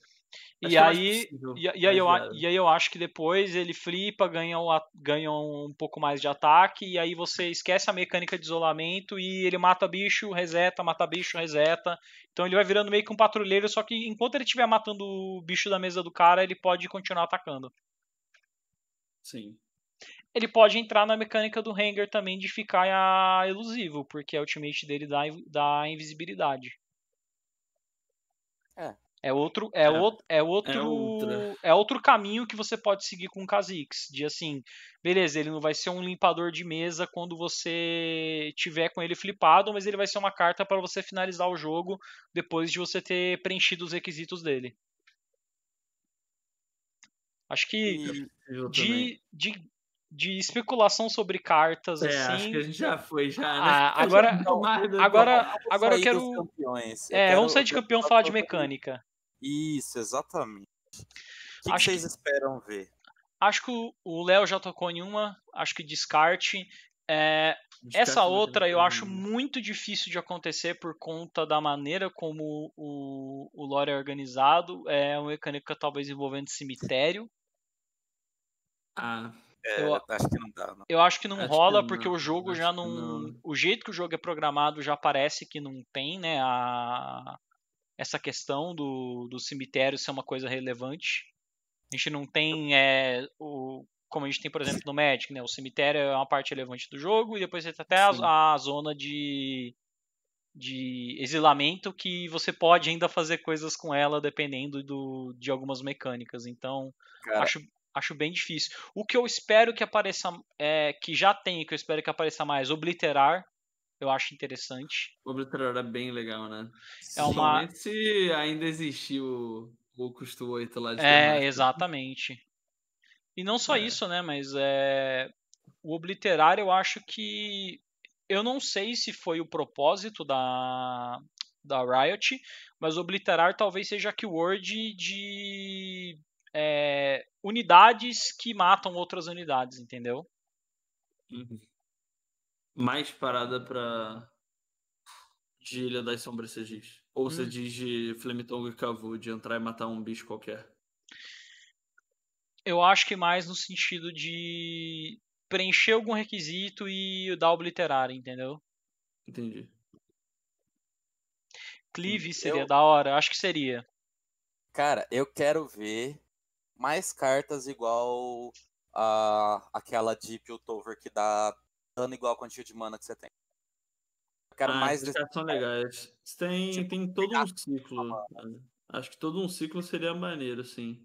E é aí, e, e aí eu, e aí eu acho que depois ele flipa, ganha um, ganha um pouco mais de ataque, e aí você esquece a mecânica de isolamento e ele mata bicho, reseta, mata bicho, reseta. Então ele vai virando meio que um patrulheiro, só que enquanto ele estiver matando o bicho da mesa do cara, ele pode continuar atacando. Sim. Ele pode entrar na mecânica do Hanger também de ficar ah, elusivo, porque a ultimate dele dá, dá invisibilidade. É. É outro, é, É. outro, é outro, outra. é outro caminho que você pode seguir com o Kha'Zix, de assim, beleza, ele não vai ser um limpador de mesa quando você tiver com ele flipado, mas ele vai ser uma carta para você finalizar o jogo depois de você ter preenchido os requisitos dele. Acho que de, de, de especulação sobre cartas, É, assim. acho que a gente já foi, já, né? Ah, agora- Já do- agora- agora eu quero- campeões. Eu É, quero- vamos sair de campeão e falar de mecânica. Isso, exatamente. O que, que vocês esperam ver? Acho que o- Léo já tocou em uma, acho que descarte. É, essa outra eu acho muito difícil de acontecer por conta da maneira como o, o lore é organizado. É uma mecânica talvez envolvendo cemitério. Ah, É, eu- acho que não dá, não. Eu acho que não Acho que rola porque não, o jogo já que não, não. O jeito que o jogo é programado já parece que não tem, né? A, essa questão do, do cemitério ser uma coisa relevante. A gente não tem. É, o, como a gente tem, por exemplo, no Magic, né? O cemitério é uma parte relevante do jogo e depois você tem até a, a zona de, de exilamento que você pode ainda fazer coisas com ela dependendo do, de algumas mecânicas. Então. Cara, Acho, acho bem difícil. O que eu espero que apareça, é, que já tem e que eu espero que apareça mais, obliterar, eu acho interessante. o Obliterar era bem legal, né? É uma- se ainda existir o, custo 8 lá de É, exatamente. E não só É. isso, né, mas é, o obliterar eu acho que eu não sei se foi o propósito da da Riot, mas obliterar talvez seja a keyword de é, unidades que matam outras unidades, entendeu? Uhum. Mais parada pra. de Ilha das Sombras, você diz? Ou você Hum. diz de Flametongue e Cavu, de entrar e matar um bicho qualquer? Eu acho que mais no sentido de preencher algum requisito e dar obliterar, entendeu? Entendi. Cleave seria Eu- da hora, acho que seria. Cara, eu quero ver mais cartas igual a aquela de Piltover que dá dano igual a quantia de mana que você tem. Eu quero ah, mais esses desse. caras são legais. Tem, Tipo, tem todo um ciclo. né? Acho que todo um ciclo seria maneiro, sim.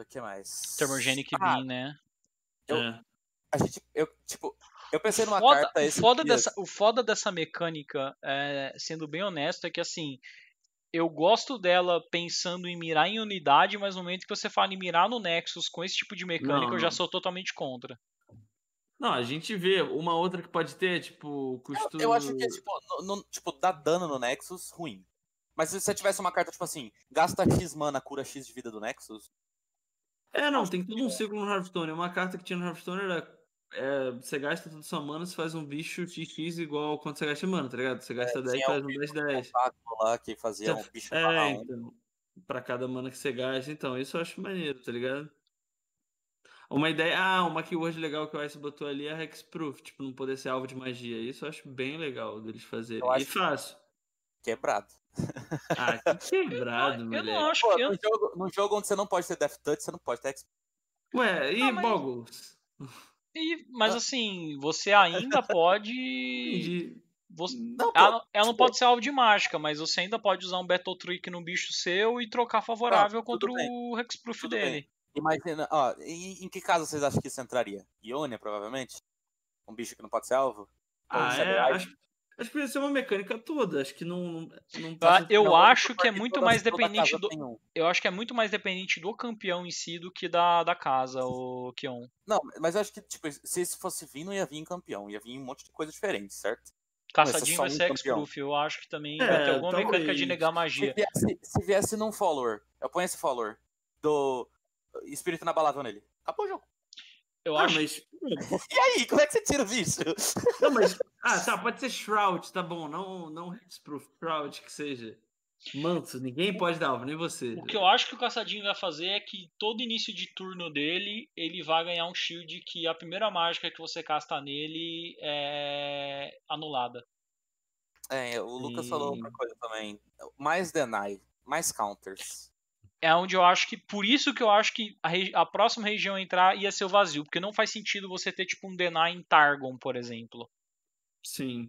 O que mais? Thermogenic Ah, Beam, né? Eu- É. A gente, eu, tipo, eu pensei numa Foda- carta o, esse foda dias. dessa, o foda dessa mecânica, é, sendo bem honesto, é que assim, eu gosto dela pensando em mirar em unidade, mas no momento que você fala em mirar no Nexus com esse tipo de mecânica, Não, eu já sou totalmente contra. Não, a gente vê uma outra que pode ter, tipo, custo. Eu, eu acho que é tipo, no, no- tipo, dá dano no Nexus, ruim. Mas se você tivesse uma carta, tipo assim, gasta X mana, cura X de vida do Nexus, É, não, tem todo um ciclo no Hearthstone. Uma carta que tinha no Hearthstone era. é, você gasta toda sua mana, você faz um bicho XX igual quanto você gasta mana, tá ligado? Você gasta 10, tinha faz o um bicho 10, 10. tentáculo lá que fazia um bicho É, então. Pra cada mana que você gasta. Então, isso eu acho maneiro, tá ligado? Uma ideia. Ah, uma keyword legal que o Ice botou ali é Hexproof, tipo, não poder ser alvo de magia. Isso eu acho bem legal deles fazerem. Eu E acho que- fácil. quebrado. Ah, que quebrado, eu moleque. não acho Pô, que. no, jogo, no jogo onde você não pode ter Death Touch, você não pode ter X. Ué, e Ah, mas- Boggles? E- mas assim, você ainda pode. Entendi. você- Não, ela, não- ela não tipo- pode ser alvo de mágica, mas você ainda pode usar um Battle Trick no bicho seu e trocar favorável Ah, contra bem. o Hexproof Tudo dele. bem. Imagina, ó, em, em que caso vocês acham que isso entraria? Ionia, provavelmente? Um bicho que não pode ser alvo? Ah, é, acho, acho que podia ser uma mecânica toda. Acho que não. não, não Eu, Não, acho que é muito toda- mais dependente do. um. Eu acho que é muito mais dependente do campeão em si do que da, da casa, o Kion. Não, mas eu acho que, tipo, se isso fosse vir, não ia vir em campeão. Ia vir em um monte de coisa diferente, certo? Caçadinho vai um ser campeão. Hexproof. Eu acho que também É, vai ter alguma mecânica de talvez. negar Se magia. viesse, se viesse num follower, eu ponho esse follower do Espírito Inabalável nele. Acabou o jogo. Eu Ah, acho. mas. E aí, como é que você tira o bicho? Não, mas. Ah, tá, pode ser Shroud, tá bom. Não, não Hexproof, Shroud que seja. Manso, ninguém pode dar alvo, nem você. O que eu acho que o Caçadinho vai fazer é que todo início de turno dele, ele vai ganhar um shield que a primeira mágica que você casta nele é anulada. É, o Lucas falou outra Sim. coisa também. Mais deny, mais counters. É onde eu acho que. Por isso que eu acho que a, a próxima região a entrar ia ser o vazio. Porque não faz sentido você ter tipo um Deny em Targon, por exemplo. Sim.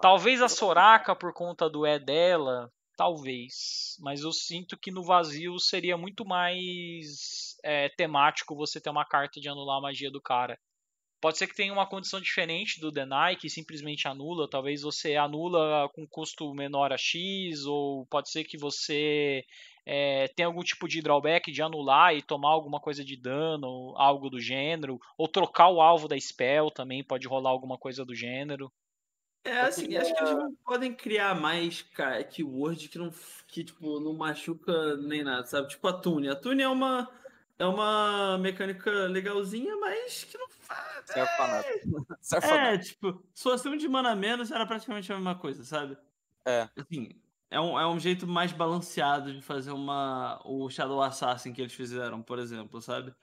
Talvez a Soraka, por conta do E dela, talvez. Mas eu sinto que no vazio seria muito mais é, temático você ter uma carta de anular a magia do cara. Pode ser que tenha uma condição diferente do Deny, que simplesmente anula. Talvez você anula com custo menor a X, ou pode ser que você é, tenha algum tipo de drawback de anular e tomar alguma coisa de dano, algo do gênero. Ou trocar o alvo da spell também, pode rolar alguma coisa do gênero. É assim, acho que eles não podem criar mais ca- keyword que não, que, tipo, não machuca nem nada, sabe? Tipo a Tune. A Tune é uma, é uma mecânica legalzinha, mas que não faz. Serve pra nada. Serve pra nada. É, tipo, se fosse um de mana a menos, era praticamente a mesma coisa, sabe? É. Assim, é um, é um jeito mais balanceado de fazer uma o Shadow Assassin que eles fizeram, por exemplo, sabe?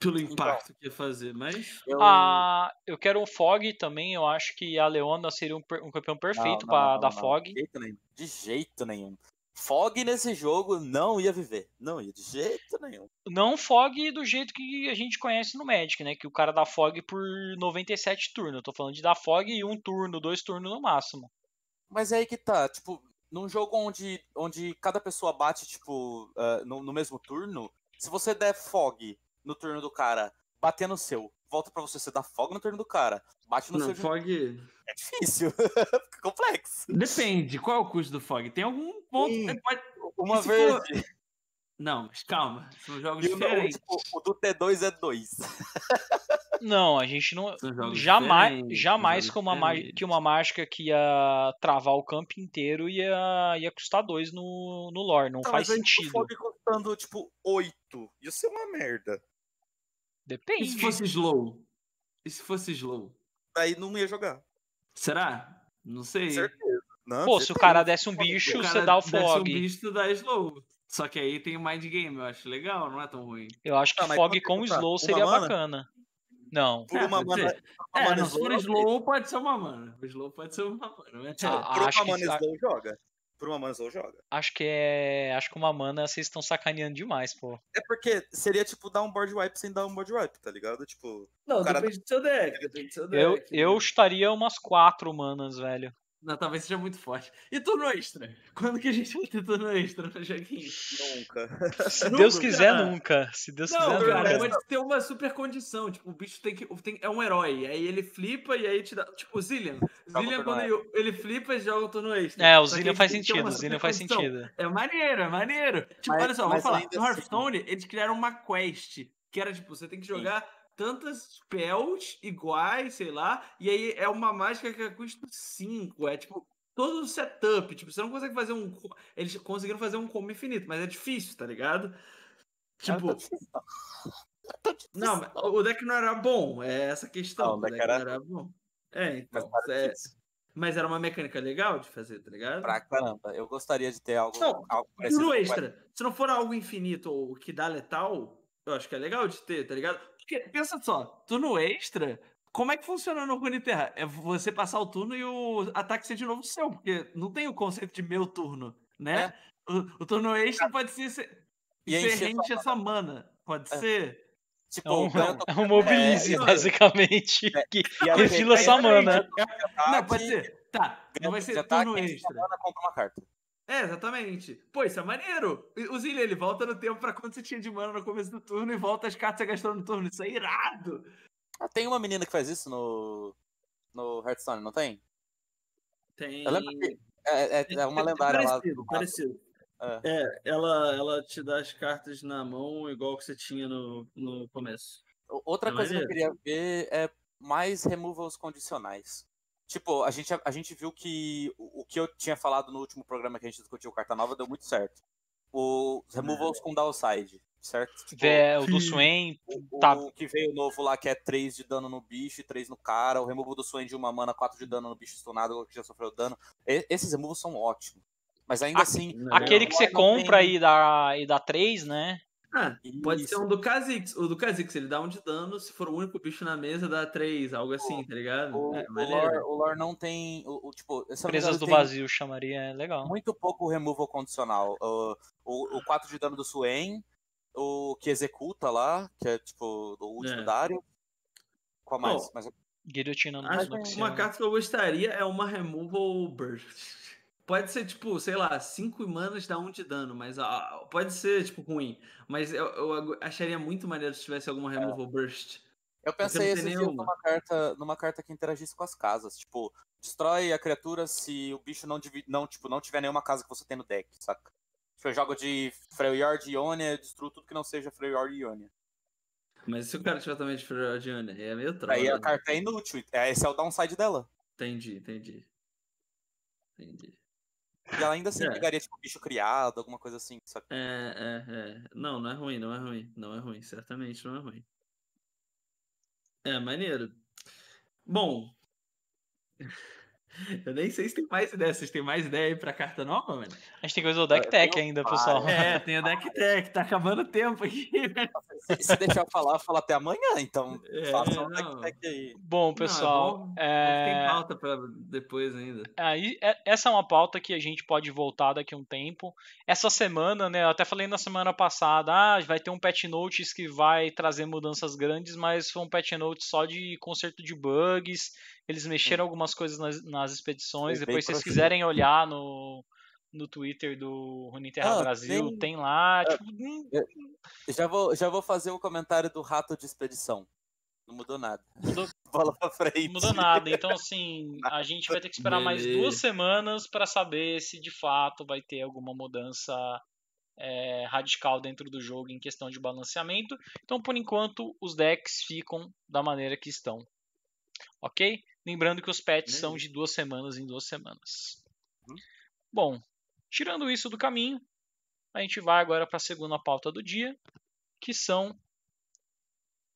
Pelo impacto que ia fazer, mas. Eu... Ah, eu quero um Fog também. Eu acho que a Leona seria um, um campeão perfeito não, dar não, Fog. De jeito nenhum. De jeito nenhum. Fog nesse jogo não ia viver. Não ia, de jeito nenhum. Não Fog do jeito que a gente conhece no Magic, né? Que o cara dá Fog por 97 turnos. Eu tô falando de dar Fog em um turno, dois turnos no máximo. Mas é aí que tá, tipo, num jogo onde, onde cada pessoa bate, tipo, ah, no, no mesmo turno, se você der fog no turno do cara, bater no seu, volta pra você, você dá fog no turno do cara, bate no Não, seu. de- Fog. É difícil. Fica complexo. Depende, qual é o custo do Fog? Tem algum ponto. É, pode- Uma se for-. Não, mas calma. São jogos E o, o, diferentes. tipo, o do T2 é 2. Não, a gente não. Jamais, jamais que uma, que uma mágica que ia travar o campo inteiro ia, ia custar dois no, no lore. Não Tá, faz mas tipo, sentido. O fog custando, tipo, 8. Ia ser uma merda. E Depende. se fosse slow? E se fosse slow? Aí não ia jogar. Será? Não sei. Certeza. Não, Pô, se o cara desse um bicho, O você dá o desce um fog. bicho, tu dá slow. Só que aí tem o mind game, eu acho legal, não é tão ruim. Eu acho que Tá, mas fog com tá? slow seria mana? bacana. Não. Por É, uma pode mana. ser. uma É, mana não, se for slow, pode ser uma mana. O slow pode ser uma mana. Mas é, Ah, Por acho uma mana slow joga. Por uma mana slow joga. Acho que é. Acho que uma mana vocês estão sacaneando demais, pô. É porque seria tipo dar um board wipe sem dar um board wipe, tá ligado? Tipo, Não, cara- depende do seu deck. Depende do seu deck. Eu, né? eu chutaria umas quatro manas, velho. Não, talvez seja muito forte. E turno extra? Quando que a gente vai ter turno extra no joguinho? nunca. Se Nunca, Deus quiser, cara. nunca. Se Deus Não, quiser, cara, nunca. pode ter uma super condição. Tipo, o bicho tem que. Tem, é um herói. Aí ele flipa e aí te dá. Tipo, o Zillian. Zillian, turno quando ele, ele flipa, joga o turno extra. É, o aí faz sentido. O faz condição. sentido. É maneiro, é maneiro. Tipo, Mas- olha só, vamos falar. No assim- Hearthstone, eles criaram uma quest. Que era tipo, você tem que jogar tantas spells iguais, sei lá. E aí é uma mágica que custa 5. É tipo. Todo o setup, tipo, você não consegue fazer um. Eles conseguiram fazer um combo infinito, mas é difícil, tá ligado? Tipo, Ah, tá não. Tá não, mas o deck não era bom, é essa questão. Não, o deck era- não era bom. É, Mas então. tá é- difícil. mas era uma mecânica legal de fazer, tá ligado? Pra caramba. Eu gostaria de ter algo, Não, algo parecido. Extra. Se não for algo infinito ou que dá letal, eu acho que é legal de ter, tá ligado? Porque, pensa só, turno extra, como é que funciona no Runeterra? É você passar o turno e o ataque ser de novo seu, porque não tem o conceito de meu turno, né? O, o turno extra pode ser, ser, E ser encher rente essa mana. Pode É. ser. Tipo, É um, ganha é um mobilize, é, basicamente. que e a refila sua mana. Não, pode ser. Tá, não vai ser turno extra. mana, compra uma carta. É, exatamente. Pô, isso é maneiro. O Zillian, ele volta no tempo pra quando você tinha de mana no começo do turno e volta as cartas que você gastou no turno. Isso é irado. Ah, tem uma menina que faz isso no, no Hearthstone, não tem? Tem. Eu lembro que é, é, é uma lendária lá. parecido, do Parecido. É. É, ela, ela te dá as cartas na mão igual que você tinha no, no começo. Outra É coisa que eu queria ver é mais removals condicionais. Tipo, a gente, a gente viu que o, o que eu tinha falado no último programa que a gente discutiu Carta Nova deu muito certo. Os removals com downside, certo? Tipo, Vé, o do. Swain, o, tá. o que veio novo lá, que é 3 de dano no bicho e 3 no cara. O removal do Swain de uma mana, 4 de dano no bicho stunado, que já sofreu dano. E- esses removals são ótimos. Mas ainda A- assim. aquele que você não compra tem- e dá, e dá 3, né? Ah, pode ser um do Kha'Zix. O do Kha'Zix, ele dá um de dano, se for o único bicho na mesa, dá três, algo assim, tá ligado? O, é, o, lore, o lore não tem. O, o, tipo, Presas do vazio chamaria, é legal. Muito pouco removal condicional. O, o, o 4 de dano do Swain, o que executa lá, que é tipo o último É. Dario. Qual mais? Bom, Mas Guilhotina no que uma você- carta que eu gostaria é uma Removal Burst. Pode ser, tipo, sei lá, 5 manas dá 1 um de dano, mas ah, pode ser, tipo, ruim. Mas eu, eu acharia muito maneiro se tivesse alguma Removal Burst. eu pensei dias nenhuma. numa carta, numa carta que interagisse com as casas. Tipo, destrói a criatura se o bicho não, não, tipo, não tiver nenhuma casa que você tem no deck, saca? Tipo, eu jogo de Freljord e Ionia, eu destruo tudo que não seja Freljord e Ionia. Mas se o cara tiver também de Ferodiana, é meio troll. Aí a né? carta é inútil. é- Esse é o downside dela. Entendi, entendi. Entendi. E ela ainda assim É. pegaria, tipo, bicho criado, alguma coisa assim? É, é, é. Não, não é ruim, não é ruim. Não é ruim, certamente não é ruim. É, maneiro. Bom. Eu nem sei se tem mais ideia. Vocês têm mais ideia aí pra carta nova, mano? A gente tem coisa do deck Eu tech ainda, pessoal. É, tem o deck tech, tá acabando o tempo aqui. Se, se deixar eu falar, eu falo até amanhã, então É, faça um deck tech aí. Bom, Não, pessoal, bom, é, Tem pauta pra depois ainda. Aí, é- essa é uma pauta que a gente pode voltar daqui a um tempo. Essa semana, né? Eu até falei na semana passada, ah, vai ter um patch notes que vai trazer mudanças grandes, mas foi um patch notes só de conserto de bugs. Eles mexeram algumas coisas nas, nas expedições. Foi Depois, se vocês profundo. quiserem olhar no, no Twitter do Runeterra Ah, Brasil, tem- tem, lá. Ah, tipo, hum, Já vou, já vou fazer o comentário do rato de expedição. Não mudou nada. Mudou- Bola pra frente. não mudou nada. Então, assim, a gente vai ter que esperar mais duas semanas para saber se de fato vai ter alguma mudança é, radical dentro do jogo em questão de balanceamento. Então, por enquanto, os decks ficam da maneira que estão. Ok? Lembrando que os patches são de duas semanas em duas semanas. Uhum. Bom, tirando isso do caminho, a gente vai agora para a segunda pauta do dia, que são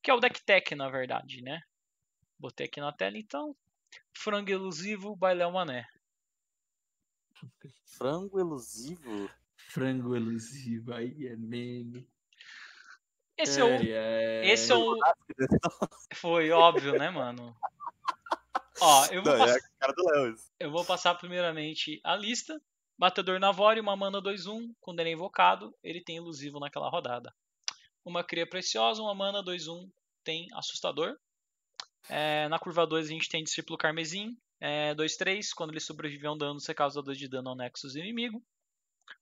que é o deck tech, na verdade, né? Botei aqui na tela então. Frango elusivo, Bailéu Mané. Frango elusivo? Frango elusivo, aí é meme. Esse é o. Ai, ai. Esse é o. Foi óbvio, né, mano? Ó, eu vou, Não, é pass- isso. eu vou passar primeiramente a lista. Batedor Navori, uma mana 2-1, quando ele é invocado, ele tem elusivo naquela rodada. Uma cria preciosa, uma mana 2-1, tem assustador. É, na curva 2 a gente tem discípulo carmesim, é, 2-3, quando ele sobreviver a um dano, você causa 2 de dano ao nexus inimigo.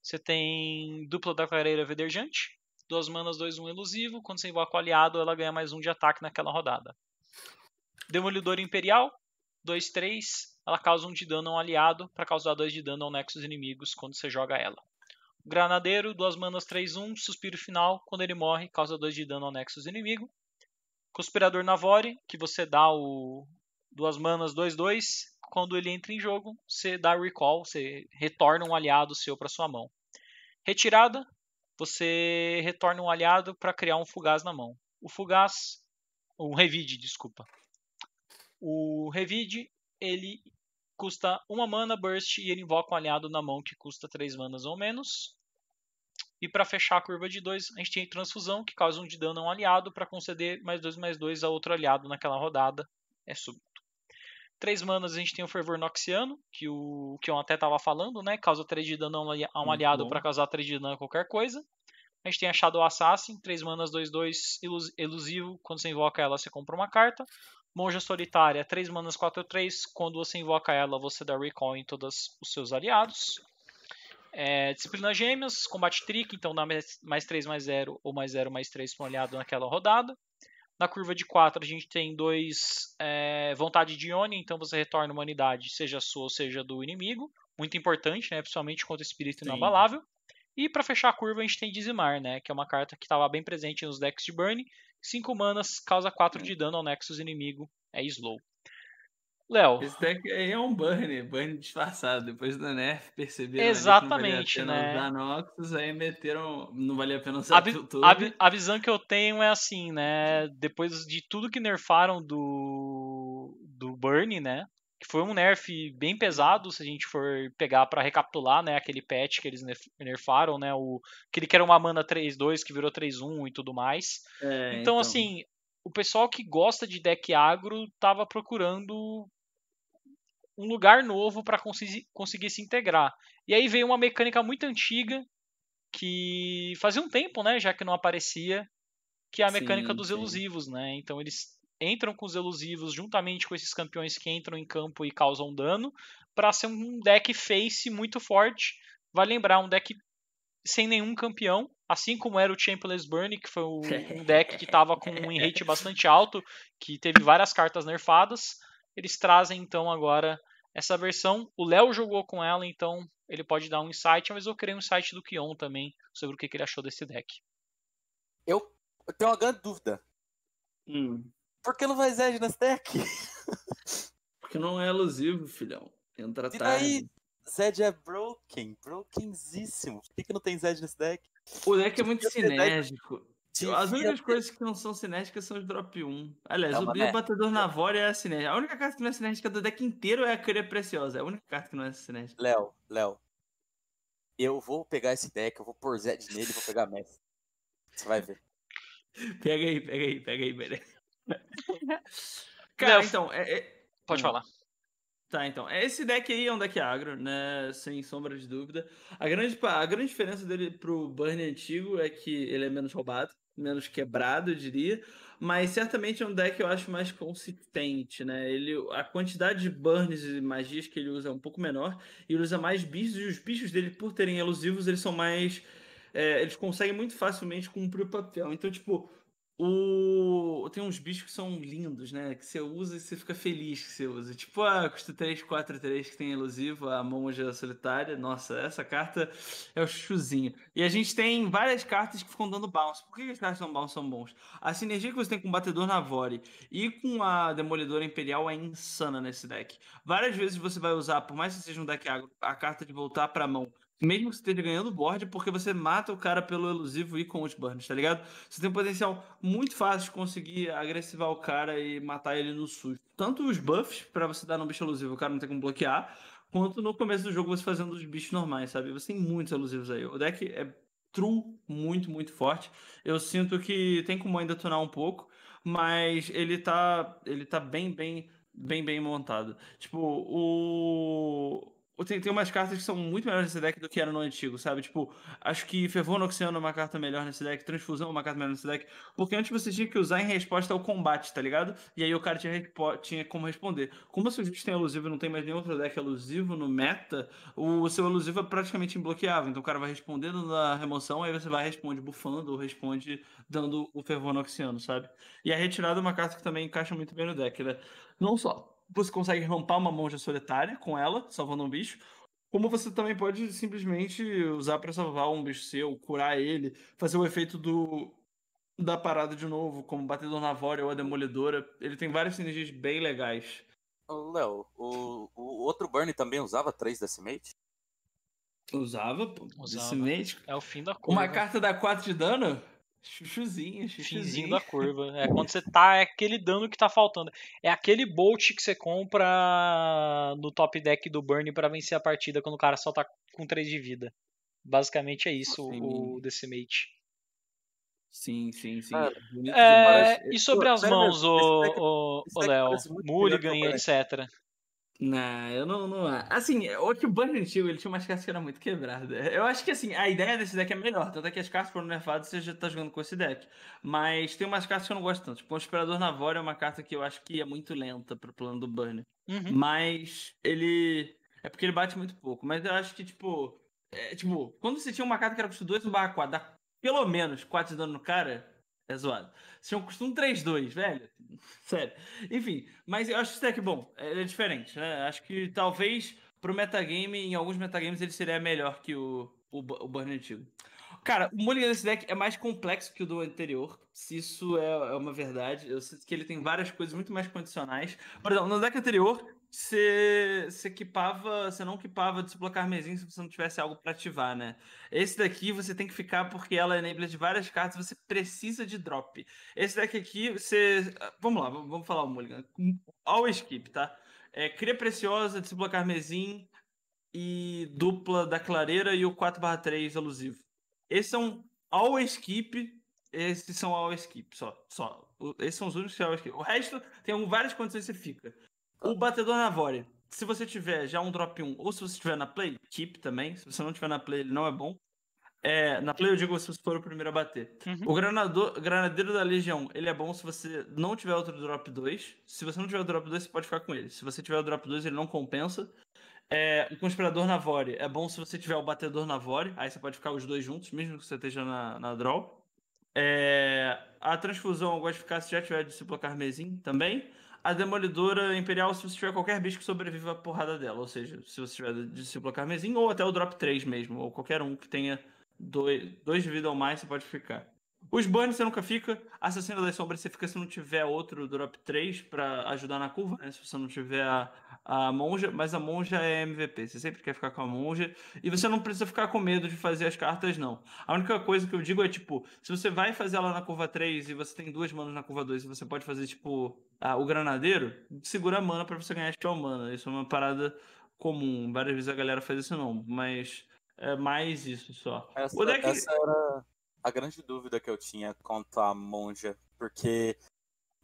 Você tem dupla da clareira vederjante, duas manas 2-1 elusivo, quando você invoca o aliado, ela ganha mais um de ataque naquela rodada. Demolidor Imperial, 2-3, ela causa um de dano a um aliado para causar 2 de dano ao nexus inimigos quando você joga ela. Granadeiro, 2 manas 3-1, suspiro final, quando ele morre, causa 2 de dano ao nexus inimigo. Conspirador Navori, que você dá o 2 manas 2-2, quando ele entra em jogo, você dá recall, você retorna um aliado seu para sua mão. Retirada, você retorna um aliado para criar um fugaz na mão. O fugaz, um revide, desculpa. O revide, ele custa uma mana burst e ele invoca um aliado na mão que custa 3 manas ou menos. E para fechar a curva de 2, a gente tem transfusão, que causa um de dano a um aliado para conceder mais 2 mais 2 a outro aliado naquela rodada. É súbito. 3 manas a gente tem o Fervor Noxiano, que o que eu até estava falando, né? Causa 3 de dano a um um Muito aliado para causar 3 de dano a qualquer coisa. A gente tem a Shadow Assassin, 3 manas 2-2 ilus- elusivo. Quando você invoca ela, você compra uma carta. Monja Solitária, 3 manas 4-3. Quando você invoca ela, você dá recall em todos os seus aliados. É, Disciplina Gêmeas, combate trick, então dá mais, mais 3 mais 0 ou mais 0 mais 3 para um aliado naquela rodada. Na curva de 4 a gente tem dois é, vontade de Ione, então você retorna uma unidade, seja sua ou seja do inimigo. Muito importante, né? principalmente contra o espírito Sim. inabalável. E para fechar a curva a gente tem Dizimar, né? que é uma carta que estava bem presente nos decks de Burn. 5 manas, causa 4 de dano ao Nexus inimigo, é slow. Léo, Esse deck aí é um burn, burn disfarçado. Depois do nerf, perceberam Exatamente, não valia a né? pena usar Noxus, aí meteram. Não valia a pena usar a, Piltover. a a visão que eu tenho é assim, né? Depois de tudo que nerfaram do, do Burn, né? Que foi um nerf bem pesado, se a gente for pegar pra recapitular, né? Aquele patch que eles nerf- nerfaram, né? O, aquele que era uma mana 3-2 que virou 3-1 e tudo mais. É, Então, assim, o pessoal que gosta de deck agro tava procurando um lugar novo para conseguir se integrar. E aí veio uma mecânica muito antiga que fazia um tempo, né, já que não aparecia, que é a mecânica Sim, dos sim. elusivos, né? Então eles entram com os elusivos juntamente com esses campeões que entram em campo e causam dano para ser um deck face muito forte. Vai lembrar um deck sem nenhum campeão, assim como era o Championless Burn, que foi um deck que estava com um rate bastante alto, que teve várias cartas nerfadas. Eles trazem então agora essa versão. O Léo jogou com ela, então ele pode dar um insight, mas eu queria um insight do Kion também sobre o que, que ele achou desse deck. Eu, eu tenho uma grande dúvida. Hum, Por que não vai Zed nesse deck? porque não é elusivo, filhão. Entra E tarde. daí, Zed é broken, brokenzíssimo. Por que, que não tem Zed nesse deck? O deck é muito sinérgico. As únicas ter- coisas que não são sinérgicas são os drop 1. Aliás, É o Bio merda. Batedor Navore é a sinérgica. A única carta que não é sinérgica do deck inteiro é a Cria Preciosa. É a única carta que não é sinérgica. Léo, Léo. Eu vou pegar esse deck, eu vou pôr Zed nele e vou pegar Messi. Você vai ver. Pega aí, pega aí, pega aí, beleza. Cara, Léo, então, é- é, Pode Hum. falar. Tá, então. Esse deck aí é um deck agro, né? Sem sombra de dúvida. A grande, a grande diferença dele pro Burn antigo é que ele é menos roubado, menos quebrado, eu diria. Mas certamente é um deck que eu acho mais consistente, né? Ele, a quantidade de burns e magias que ele usa é um pouco menor. E ele usa mais bichos, e os bichos dele, por terem elusivos, eles são mais. é, eles conseguem muito facilmente cumprir o papel. Então, tipo, o... Tem uns bichos que são lindos, né? Que você usa e você fica feliz que você usa. Tipo a custa 3, 4, 3 que tem elusivo, a monja solitária. Nossa, essa carta é o chuzinho. E a gente tem várias cartas que ficam dando bounce. Por que as cartas dão bounce são bons? A sinergia que você tem com o Batedor Navori e com a Demolidora Imperial é insana nesse deck. Várias vezes você vai usar, por mais que seja um deck agro, a carta de voltar pra mão mesmo que você esteja ganhando board, porque você mata o cara pelo elusivo e com os burns, tá ligado? Você tem um potencial muito fácil de conseguir agressivar o cara e matar ele no susto. Tanto os buffs, para você dar no bicho elusivo, o cara não tem como bloquear, quanto no começo do jogo você fazendo os bichos normais, sabe? Você tem muitos elusivos aí. O deck é true, muito, muito forte. Eu sinto que tem como ainda tunar um pouco, mas ele tá, ele tá bem, bem, bem, bem montado. Tipo, o tem, tem umas cartas que são muito melhores nesse deck do que era no antigo, sabe? Tipo, acho que Fervor Noxiano é uma carta melhor nesse deck, Transfusão é uma carta melhor nesse deck, porque antes você tinha que usar em resposta ao combate, tá ligado? E aí o cara tinha, tinha como responder. Como o seu tem elusivo e não tem mais nenhum outro deck elusivo no meta, o seu elusivo é praticamente imbloqueável. Então o cara vai respondendo na remoção, aí você vai responde bufando ou responde dando o Fervor Noxiano, sabe? E a retirada é uma carta que também encaixa muito bem no deck, né? Não só você consegue rampar uma monja solitária com ela, salvando um bicho. Como você também pode simplesmente usar para salvar um bicho seu, curar ele, fazer o efeito do da parada de novo, como batedor na Vória ou a Demolidora. Ele tem várias sinergias bem legais. Léo, o, o outro Burn também usava 3 Decimate? Usava, pô. Usava. Decimate. É o fim da curva. Uma carta dá 4 de dano? Chuchuzinho, chuchuzinho. Finzinho da curva. É quando você tá. É aquele dano que tá faltando. É aquele bolt que você compra no top deck do Burn para vencer a partida quando o cara só tá com 3 de vida. Basicamente é isso sim. o Decimate. Sim, sim, sim. é, e sobre as mãos, o, o, Léo, Mulligan e etc. Não, eu não, não. Assim, o que o Burn antigo ele tinha umas cartas que eram muito quebradas. Eu acho que assim, a ideia desse deck é melhor. Tanto é que as cartas foram nerfadas você já tá jogando com esse deck. Mas tem umas cartas que eu não gosto tanto. Tipo, o Inspirador Navore é uma carta que eu acho que é muito lenta pro plano do Burn. Uhum. Mas ele. É porque ele bate muito pouco. Mas eu acho que, tipo. É, tipo, quando você tinha uma carta que era custo 2 no barra 4, dá pelo menos 4 de dano no cara, é zoado. Custo um 3-2, velho. Sério. Enfim, mas eu acho esse deck bom. Ele é diferente, né? Acho que talvez pro metagame, em alguns metagames, ele seria melhor que o, o, o Burn antigo. Cara, o Mulligan desse deck é mais complexo que o do anterior. Se isso é, é uma verdade. Eu sei que ele tem várias coisas muito mais condicionais. Por exemplo, no deck anterior, você, equipava, você não equipava discípulo carmesim se você não tivesse algo para ativar, né? Esse daqui você tem que ficar porque ela é enabler de várias cartas, você precisa de drop. Esse daqui aqui, você. Vamos lá, vamos falar o Mulligan. Always keep, tá? É, Cria Preciosa, discípulo carmesim e dupla da clareira e o 4/3 elusivo. Esses são always keep. Esses são always keep, só. só. Esses são os únicos que always keep. O resto tem várias condições que você fica. O batedor na Vore. Se você tiver já um drop 1, ou se você tiver na play, keep também. Se você não tiver na play, ele não é bom. É, na play eu digo se você for o primeiro a bater. Uhum. O granador, granadeiro da Legião, ele é bom se você não tiver outro drop 2. Se você não tiver o drop 2, você pode ficar com ele. Se você tiver o drop 2, ele não compensa. É, o Conspirador Navore é bom se você tiver o Batedor Navore. Aí você pode ficar os dois juntos, mesmo que você esteja na, na draw. É, a Transfusão eu gosto de ficar se já tiver discípulo Carmesim também a Demolidora Imperial se você tiver qualquer bicho que sobreviva à porrada dela. Ou seja, se você tiver discípulo carmesim, ou até o drop 3 mesmo, ou qualquer um que tenha dois, dois de vida ou mais, você pode ficar. Os burns você nunca fica. Assassino das Sombras você fica se não tiver outro drop 3 para ajudar na curva, né? Se você não tiver a, a monja, mas a monja é MVP. Você sempre quer ficar com a monja. E você não precisa ficar com medo de fazer as cartas, não. A única coisa que eu digo é, tipo, se você vai fazer ela na curva 3 e você tem duas manas na curva 2 e você pode fazer, tipo, a, o granadeiro, segura a mana para você ganhar spell mana. Isso é uma parada comum. Várias vezes a galera faz isso não, mas é mais isso só. Essa, deck... essa era a grande dúvida que eu tinha quanto à monja, porque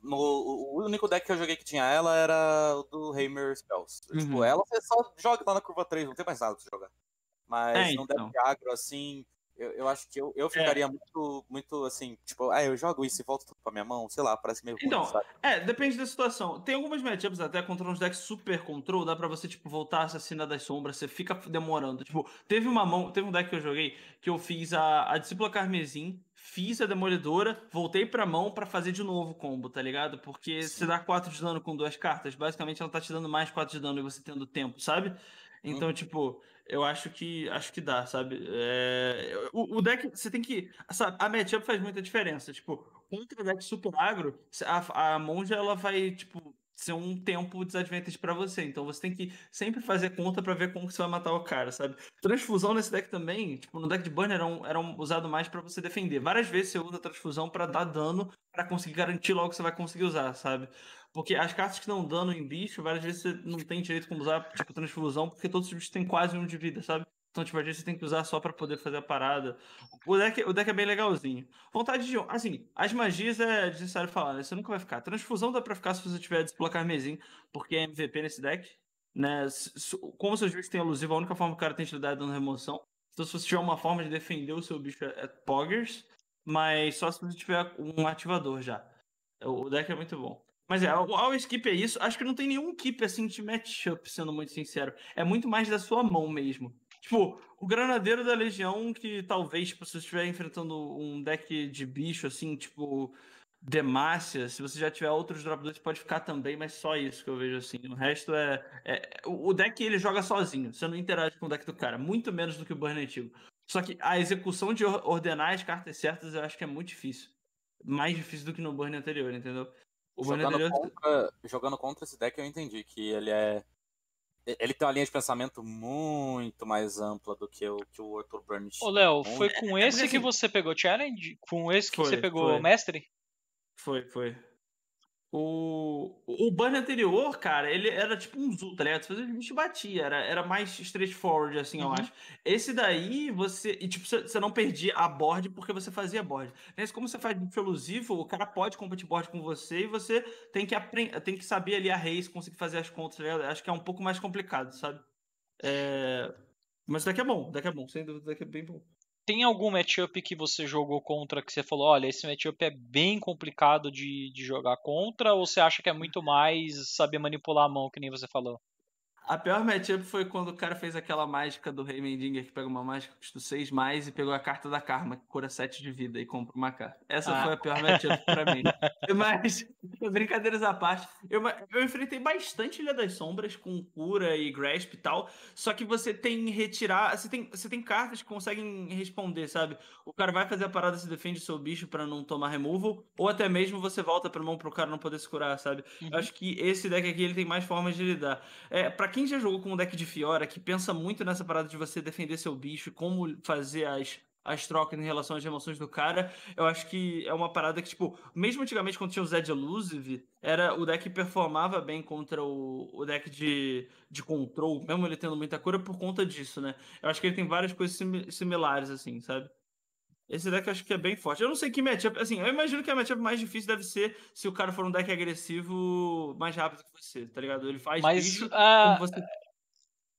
no, o único deck que eu joguei que tinha ela era o do Hammer Spells. Tipo, uhum. Tipo, ela você só joga lá na curva 3, não tem mais nada pra jogar. Mas é, então. deck agro, assim, eu, eu acho que eu, eu é. ficaria é. muito, muito assim, tipo, ah, eu jogo isso e volto tudo pra minha mão, sei lá, parece meio então, ruim? É, depende da situação. Tem algumas matchups até contra uns decks super control, dá pra você, tipo, voltar assassina das sombras, você fica demorando. Tipo, teve uma mão, teve um deck que eu joguei que eu fiz a, a discípula carmesim, fiz a demolidora, voltei pra mão para fazer de novo o combo, tá ligado? Porque você dá 4 de dano com duas cartas, basicamente ela tá te dando mais 4 de dano e você tendo tempo, sabe? Então, hum. tipo, eu acho que acho que dá, sabe? É, o, o, deck, você tem que. Sabe, a matchup faz muita diferença. Tipo, contra o deck super agro, a, a monja ela vai, tipo, ser um tempo desadvantage para você. Então você tem que sempre fazer conta para ver como que você vai matar o cara, sabe? Transfusão nesse deck também, tipo, no deck de burn era, um, era um usado mais para você defender. Várias vezes você usa transfusão para dar dano para conseguir garantir logo que você vai conseguir usar, sabe? Porque as cartas que dão dano em bicho, várias vezes você não tem direito como usar, tipo, transfusão, porque todos os bichos têm quase um de vida, sabe? Então, tipo, vezes você tem que usar só para poder fazer a parada. O deck, o deck é bem legalzinho. Vontade de. Assim, as magias é necessário falar, né? Você nunca vai ficar. Transfusão dá pra ficar se você tiver desblocar Mesin, porque é MVP nesse deck. Né? Como seus bichos têm alusivo, a única forma que o cara tem de lidar é dando remoção. Então, se você tiver uma forma de defender o seu bicho, é, é Poggers. Mas só se você tiver um ativador já. O deck é muito bom. Mas é, o All Skip é isso. Acho que não tem nenhum keep assim de matchup, sendo muito sincero. É muito mais da sua mão mesmo. Tipo, o Granadeiro da Legião, que talvez, tipo, se você estiver enfrentando um deck de bicho, assim, tipo, Demacia, se você já tiver outros drop pode ficar também, mas só isso que eu vejo assim. O resto é, é. o deck ele joga sozinho, você não interage com o deck do cara, muito menos do que o Burn antigo. Só que a execução de ordenar as cartas certas eu acho que é muito difícil. Mais difícil do que no Burn anterior, entendeu? O jogando, anterior... contra, jogando contra esse deck eu entendi que ele é ele tem uma linha de pensamento muito mais ampla do que o que o Arthur Burns. Ô, Léo, foi com é, esse que você pegou challenge? Com esse que foi, você pegou foi. mestre? Foi, foi. O, o ban anterior, cara, ele era tipo um Zul, tá ligado? Você fazia, bicho batia, era, era mais straightforward, assim, uhum. eu acho. Esse daí, você. E, tipo, você, não perdia a board porque você fazia board. Nesse, como você faz bicho elusivo, o cara pode competir board com você e você tem que, aprender, tem que saber ali a race, conseguir fazer as contas, tá ligado? Acho que é um pouco mais complicado, sabe? É... Mas daqui é bom, daqui é bom, sem dúvida, daqui é bem bom tem algum matchup que você jogou contra que você falou, olha, esse matchup é bem complicado de, de jogar contra, ou você acha que é muito mais saber manipular a mão, que nem você falou? A pior matchup foi quando o cara fez aquela mágica do Rei Mendinger que pega uma mágica que custa 6 mais e pegou a carta da Karma, que cura 7 de vida e compra uma carta. Essa ah. foi a pior matchup pra mim. Mas, brincadeiras à parte, eu, eu enfrentei bastante Ilha das Sombras com cura e grasp e tal. Só que você tem retirar. Você tem, você tem cartas que conseguem responder, sabe? O cara vai fazer a parada, se defende o seu bicho para não tomar removal, ou até mesmo você volta pra mão pro cara não poder se curar, sabe? Uhum. Eu acho que esse deck aqui ele tem mais formas de lidar. É, pra quem já jogou com um deck de Fiora, que pensa muito nessa parada de você defender seu bicho como fazer as, as trocas em relação às emoções do cara, eu acho que é uma parada que, tipo, mesmo antigamente quando tinha o Zed Elusive, era o deck performava bem contra o, o deck de, de control, mesmo ele tendo muita cura por conta disso, né? Eu acho que ele tem várias coisas sim, similares, assim, sabe? Esse deck eu acho que é bem forte. Eu não sei que matchup. Assim, eu imagino que a matchup mais difícil deve ser se o cara for um deck agressivo mais rápido que você, tá ligado? Ele faz mas, bicho uh, você.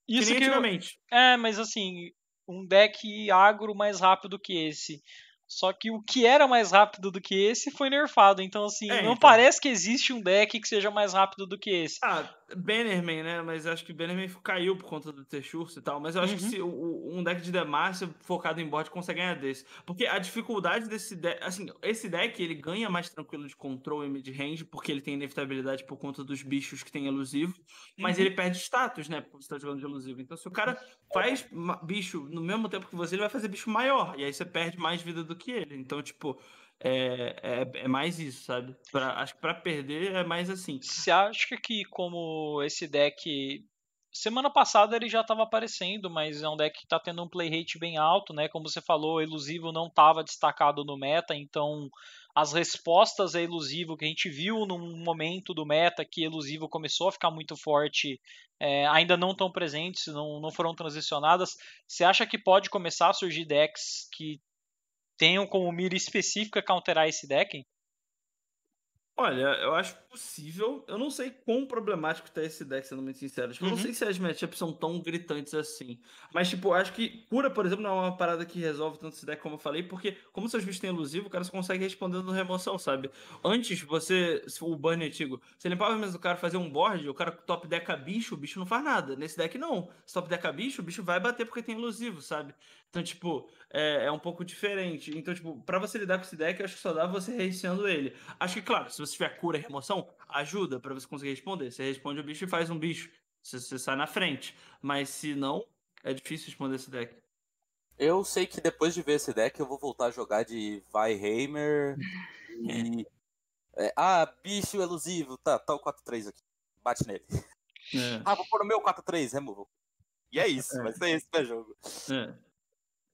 Isso que, que antigamente. Eu... É, mas assim, um deck agro mais rápido que esse. Só que o que era mais rápido do que esse foi nerfado. Então, assim, é, não então. parece que existe um deck que seja mais rápido do que esse. Ah, Bannerman, né? Mas acho que Bannerman caiu por conta do Texurso e tal. Mas eu acho uhum. que se o, um deck de Demacia focado em board consegue ganhar desse. Porque a dificuldade desse deck. Assim, esse deck ele ganha mais tranquilo de control e mid-range, porque ele tem inevitabilidade por conta dos bichos que tem elusivo. Mas uhum. ele perde status, né? Porque você tá jogando de elusivo. Então, se o cara faz bicho no mesmo tempo que você, ele vai fazer bicho maior. E aí você perde mais vida do que ele. Então, tipo. É, é, é, mais isso, sabe? Pra, acho que pra perder é mais assim. Você acha que como esse deck. Semana passada ele já estava aparecendo, mas é um deck que está tendo um play rate bem alto, né? Como você falou, elusivo não estava destacado no meta, então as respostas a elusivo que a gente viu num momento do meta que elusivo começou a ficar muito forte, é, ainda não estão presentes, não, não foram transicionadas. Você acha que pode começar a surgir decks que tenham como mira específica counterar esse deck? Olha, eu acho possível. Eu não sei quão problemático tá esse deck, sendo muito sincero. Tipo, uhum. Eu não uhum. sei se as matchups são tão gritantes assim. Mas, tipo, acho que cura, por exemplo, não é uma parada que resolve tanto esse deck como eu falei, porque, como seus bichos têm elusivo, o cara só consegue respondendo remoção, sabe? Antes, você, o burn antigo, você limpava a mesa do cara fazer um board, o cara top deca bicho, o bicho não faz nada. Nesse deck, não. Se top deca bicho, o bicho vai bater porque tem elusivo, sabe? Então, tipo, é, é um pouco diferente. Então, tipo, pra você lidar com esse deck, eu acho que só dá você reiniciando ele. Acho que, claro, se você tiver cura e remoção, ajuda para você conseguir responder. Você responde o bicho e faz um bicho. Você, você sai na frente. Mas se não, é difícil responder esse deck. Eu sei que depois de ver esse deck eu vou voltar a jogar de Vaiheimer e. É, ah, bicho elusivo, tá, tá o 4-3 aqui. bate nele. É. Ah, vou pôr o meu 4-3, removal. E é isso, É. vai ser esse meu jogo. É.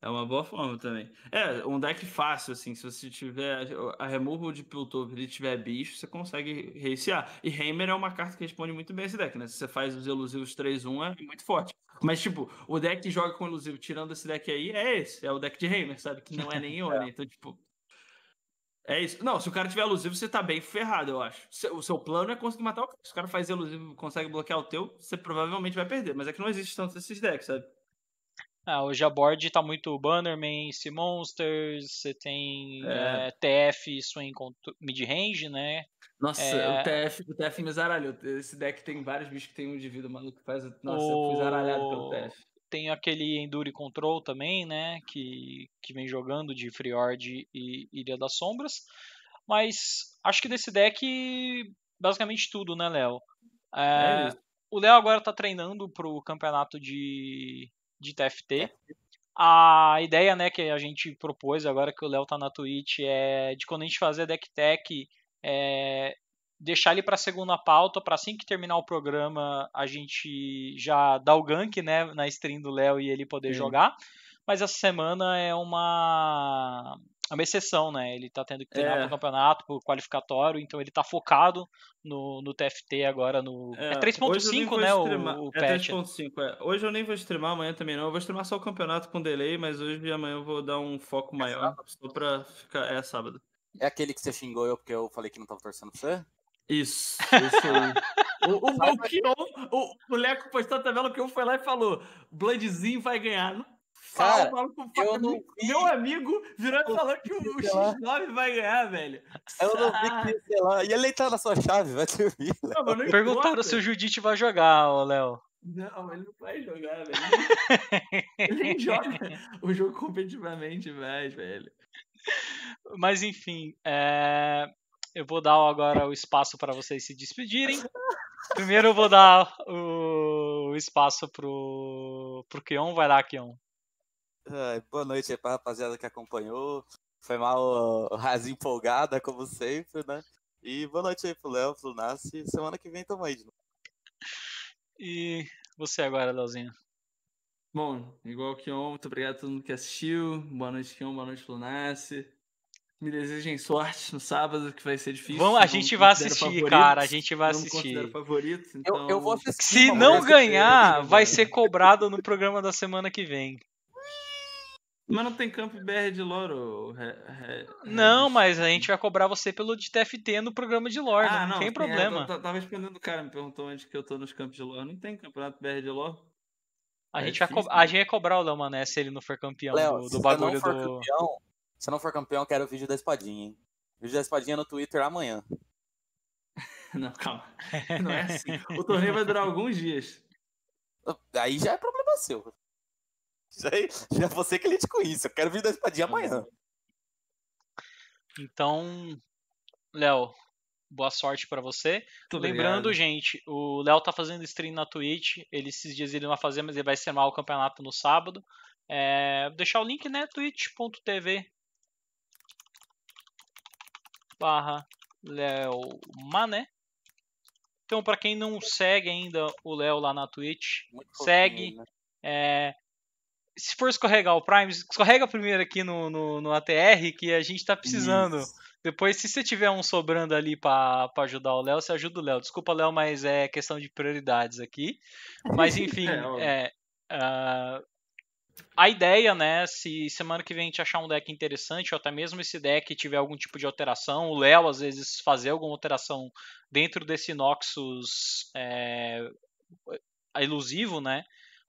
É uma boa forma também. É, um deck fácil, assim, se você tiver a removal de Piltover e tiver bicho, você consegue reiniciar. E Heimer é uma carta que responde muito bem esse deck, né? Se você faz os elusivos 3-1, é muito forte. Mas, tipo, o deck que joga com elusivo, tirando esse deck aí, é esse. É o deck de Heimer, sabe? Que não é nem Ione. Então, tipo. É isso. Não, se o cara tiver elusivo, você tá bem ferrado, eu acho. O seu plano é conseguir matar o cara. Se o cara faz elusivo e consegue bloquear o teu, você provavelmente vai perder. Mas é que não existe tanto esses decks, sabe? Ah, hoje a board tá muito Bannerman, Sea Monsters, você tem É. eh, TF, Swing mid-range, né? Nossa, É. o TF, o TF me zaralhou. Esse deck tem vários bichos que tem um de vida maluco que faz. Nossa, eu fui zaralhado pelo O- TF. Tem aquele Endure Control também, né? Que, que vem jogando de Freeord e Ilha das Sombras. Mas acho que desse deck, basicamente tudo, né, Léo? É É, isso. o Léo agora tá treinando pro campeonato de, de TFT. A ideia, né, que a gente propôs agora que o Léo tá na Twitch é de quando a gente fazer deck tech, é, deixar ele pra segunda pauta, pra assim que terminar o programa a gente já dar o gank, né, na stream do Léo e ele poder Sim. jogar. Mas essa semana é uma é uma exceção, né? Ele tá tendo que treinar É. pro campeonato, pro qualificatório, então ele tá focado no, no TFT agora no. É, eu nem 3.5, vou né? O, o é patch. 3.5, é. Hoje eu nem vou streamar, amanhã também não. Eu vou streamar só o campeonato com delay, mas hoje e amanhã eu vou dar um foco maior. Só pra ficar. É sábado. É aquele que você xingou eu porque eu falei que não tava torcendo pra você? Isso, isso aí. o, o, o, Kion- o, o Leco postou a tabela, o Kion foi lá e falou: Bloodzinho vai ganhar. Não fala, Cara, maluco, eu não vi. Meu amigo virou e falou que o, o sei lá. X9 vai ganhar, velho. Eu não vi que, sei lá. E ele tá na sua chave, vai. Não, mas não Perguntaram importa. se o Judite vai jogar, ô Léo. Não, ele não vai jogar, velho. Ele nem joga o jogo competitivamente mais, velho. Mas enfim, é, eu vou dar agora o espaço para vocês se despedirem. Primeiro eu vou dar o, o espaço pro, pro Kion. Vai lá, Kion. Boa noite aí pra rapaziada que acompanhou. Foi mal rasinha empolgada, como sempre, né? E boa noite aí pro Léo, pro Nasce. Semana que vem tamo aí de novo. E você agora, Leozinho. Bom, igual o Kion, muito obrigado a todo mundo que assistiu. Boa noite, Kion, boa noite, Lunace. Me desejem sorte no sábado, que vai ser difícil. Vamos, a gente vai assistir, favorito, cara. A gente vai não assistir. favorito, Eu, então... eu vou assistir. Se não ser- ganhar, vai ser cobrado no programa da semana que vem. Mas não tem campo BR de Loro. Re, re, Não, mas a gente vai cobrar você pelo de TFT no programa de lore, Ah, não, tem sim, é, problema. eu tava respondendo o cara, me perguntou onde que eu tô nos campos de Lore. Não tem campeonato BR de Lore? A é gente, vai difícil, co- a né? gente vai cobrar o Léo Mané se ele não for campeão Léo, do, se do bagulho não for do. campeão, se não for campeão, eu quero o vídeo da espadinha, hein? Vídeo da espadinha no Twitter amanhã. Não, calma. Não é assim. O torneio vai durar alguns dias. Aí já é problema seu. Já é, já é você que lide com isso. Eu quero vídeo da espadinha amanhã. Então, Léo, boa sorte pra você. Muito Lembrando, obrigado. gente, o Léo tá fazendo stream na Twitch. Ele esses dias ele não vai fazer, mas ele vai streamar o campeonato no sábado. É, vou deixar o link, né? twitch.tv barra Léo Mané. Então, pra quem não segue ainda o Léo lá na Twitch, Muito Segue. fofinho, né? é, se for escorregar o Prime, escorrega primeiro aqui no, no, no ATR, que a gente tá precisando. Isso. Depois, se você tiver um sobrando ali pra ajudar o Léo, você ajuda o Léo. Desculpa, Léo, mas é questão de prioridades aqui. Mas enfim, É, é, ah, a ideia, né, se semana que vem a gente achar um deck interessante, ou até mesmo esse deck tiver algum tipo de alteração, o Léo às vezes fazer alguma alteração dentro desse Noxus é, elusivo, né?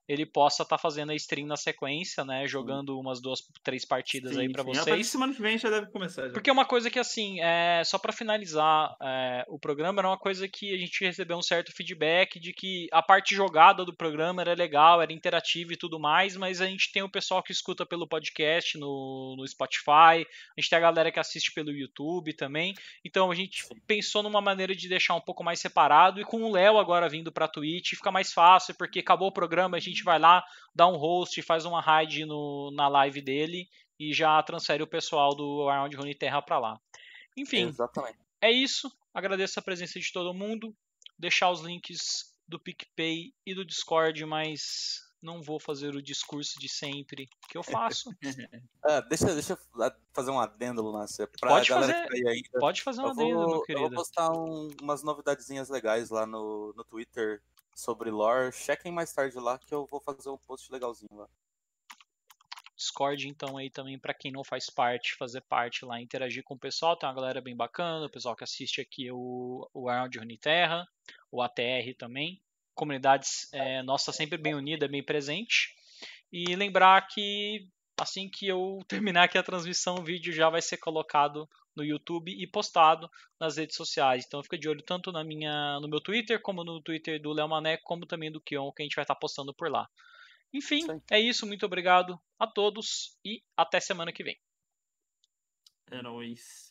Ele possa estar fazendo a stream na sequência, né? Jogando umas duas, três partidas aí Sim, pra sim. A partir de vocês. semana que vem já deve começar. Já. Porque é uma coisa que, assim, é, só pra finalizar é, o programa, era uma coisa que a gente recebeu um certo feedback de que a parte jogada do programa era legal, era interativa e tudo mais, mas a gente tem o pessoal que escuta pelo podcast no, no Spotify, a gente tem a galera que assiste pelo YouTube também, então a gente pensou numa maneira de deixar um pouco mais separado e com o Léo agora vindo pra Twitch fica mais fácil, porque acabou o programa, a gente vai lá, dá um host, faz uma raid no, na live dele e já transfere o pessoal do Around Runeterra pra lá. Enfim, Exatamente. é isso. Agradeço a presença de todo mundo. deixar os links do PicPay e do Discord, mas não vou fazer o discurso de sempre que eu faço. Ah, deixa, deixa eu fazer um adendo. Pra Pode fazer. tá aí ainda. Pode fazer um Eu adendo, vou, meu eu querido. vou postar um- umas novidadezinhas legais lá no, no Twitter sobre lore. Chequem mais tarde lá que eu vou fazer um post legalzinho lá. Discord, então, aí também para quem não faz parte, fazer parte lá, interagir com o pessoal. Tem uma galera bem bacana, o pessoal que assiste aqui o, o Around Uniterra, o ATR também. Comunidades é, nossa sempre bem unida, bem presente. E lembrar que assim que eu terminar aqui a transmissão, o vídeo já vai ser colocado no YouTube e postado nas redes sociais. Então fica de olho tanto na minha, no meu Twitter, como no Twitter do Léo Mané, como também do Kion, que a gente vai estar postando por lá. Enfim, aí. é isso. Muito obrigado a todos e até semana que vem. É nóis.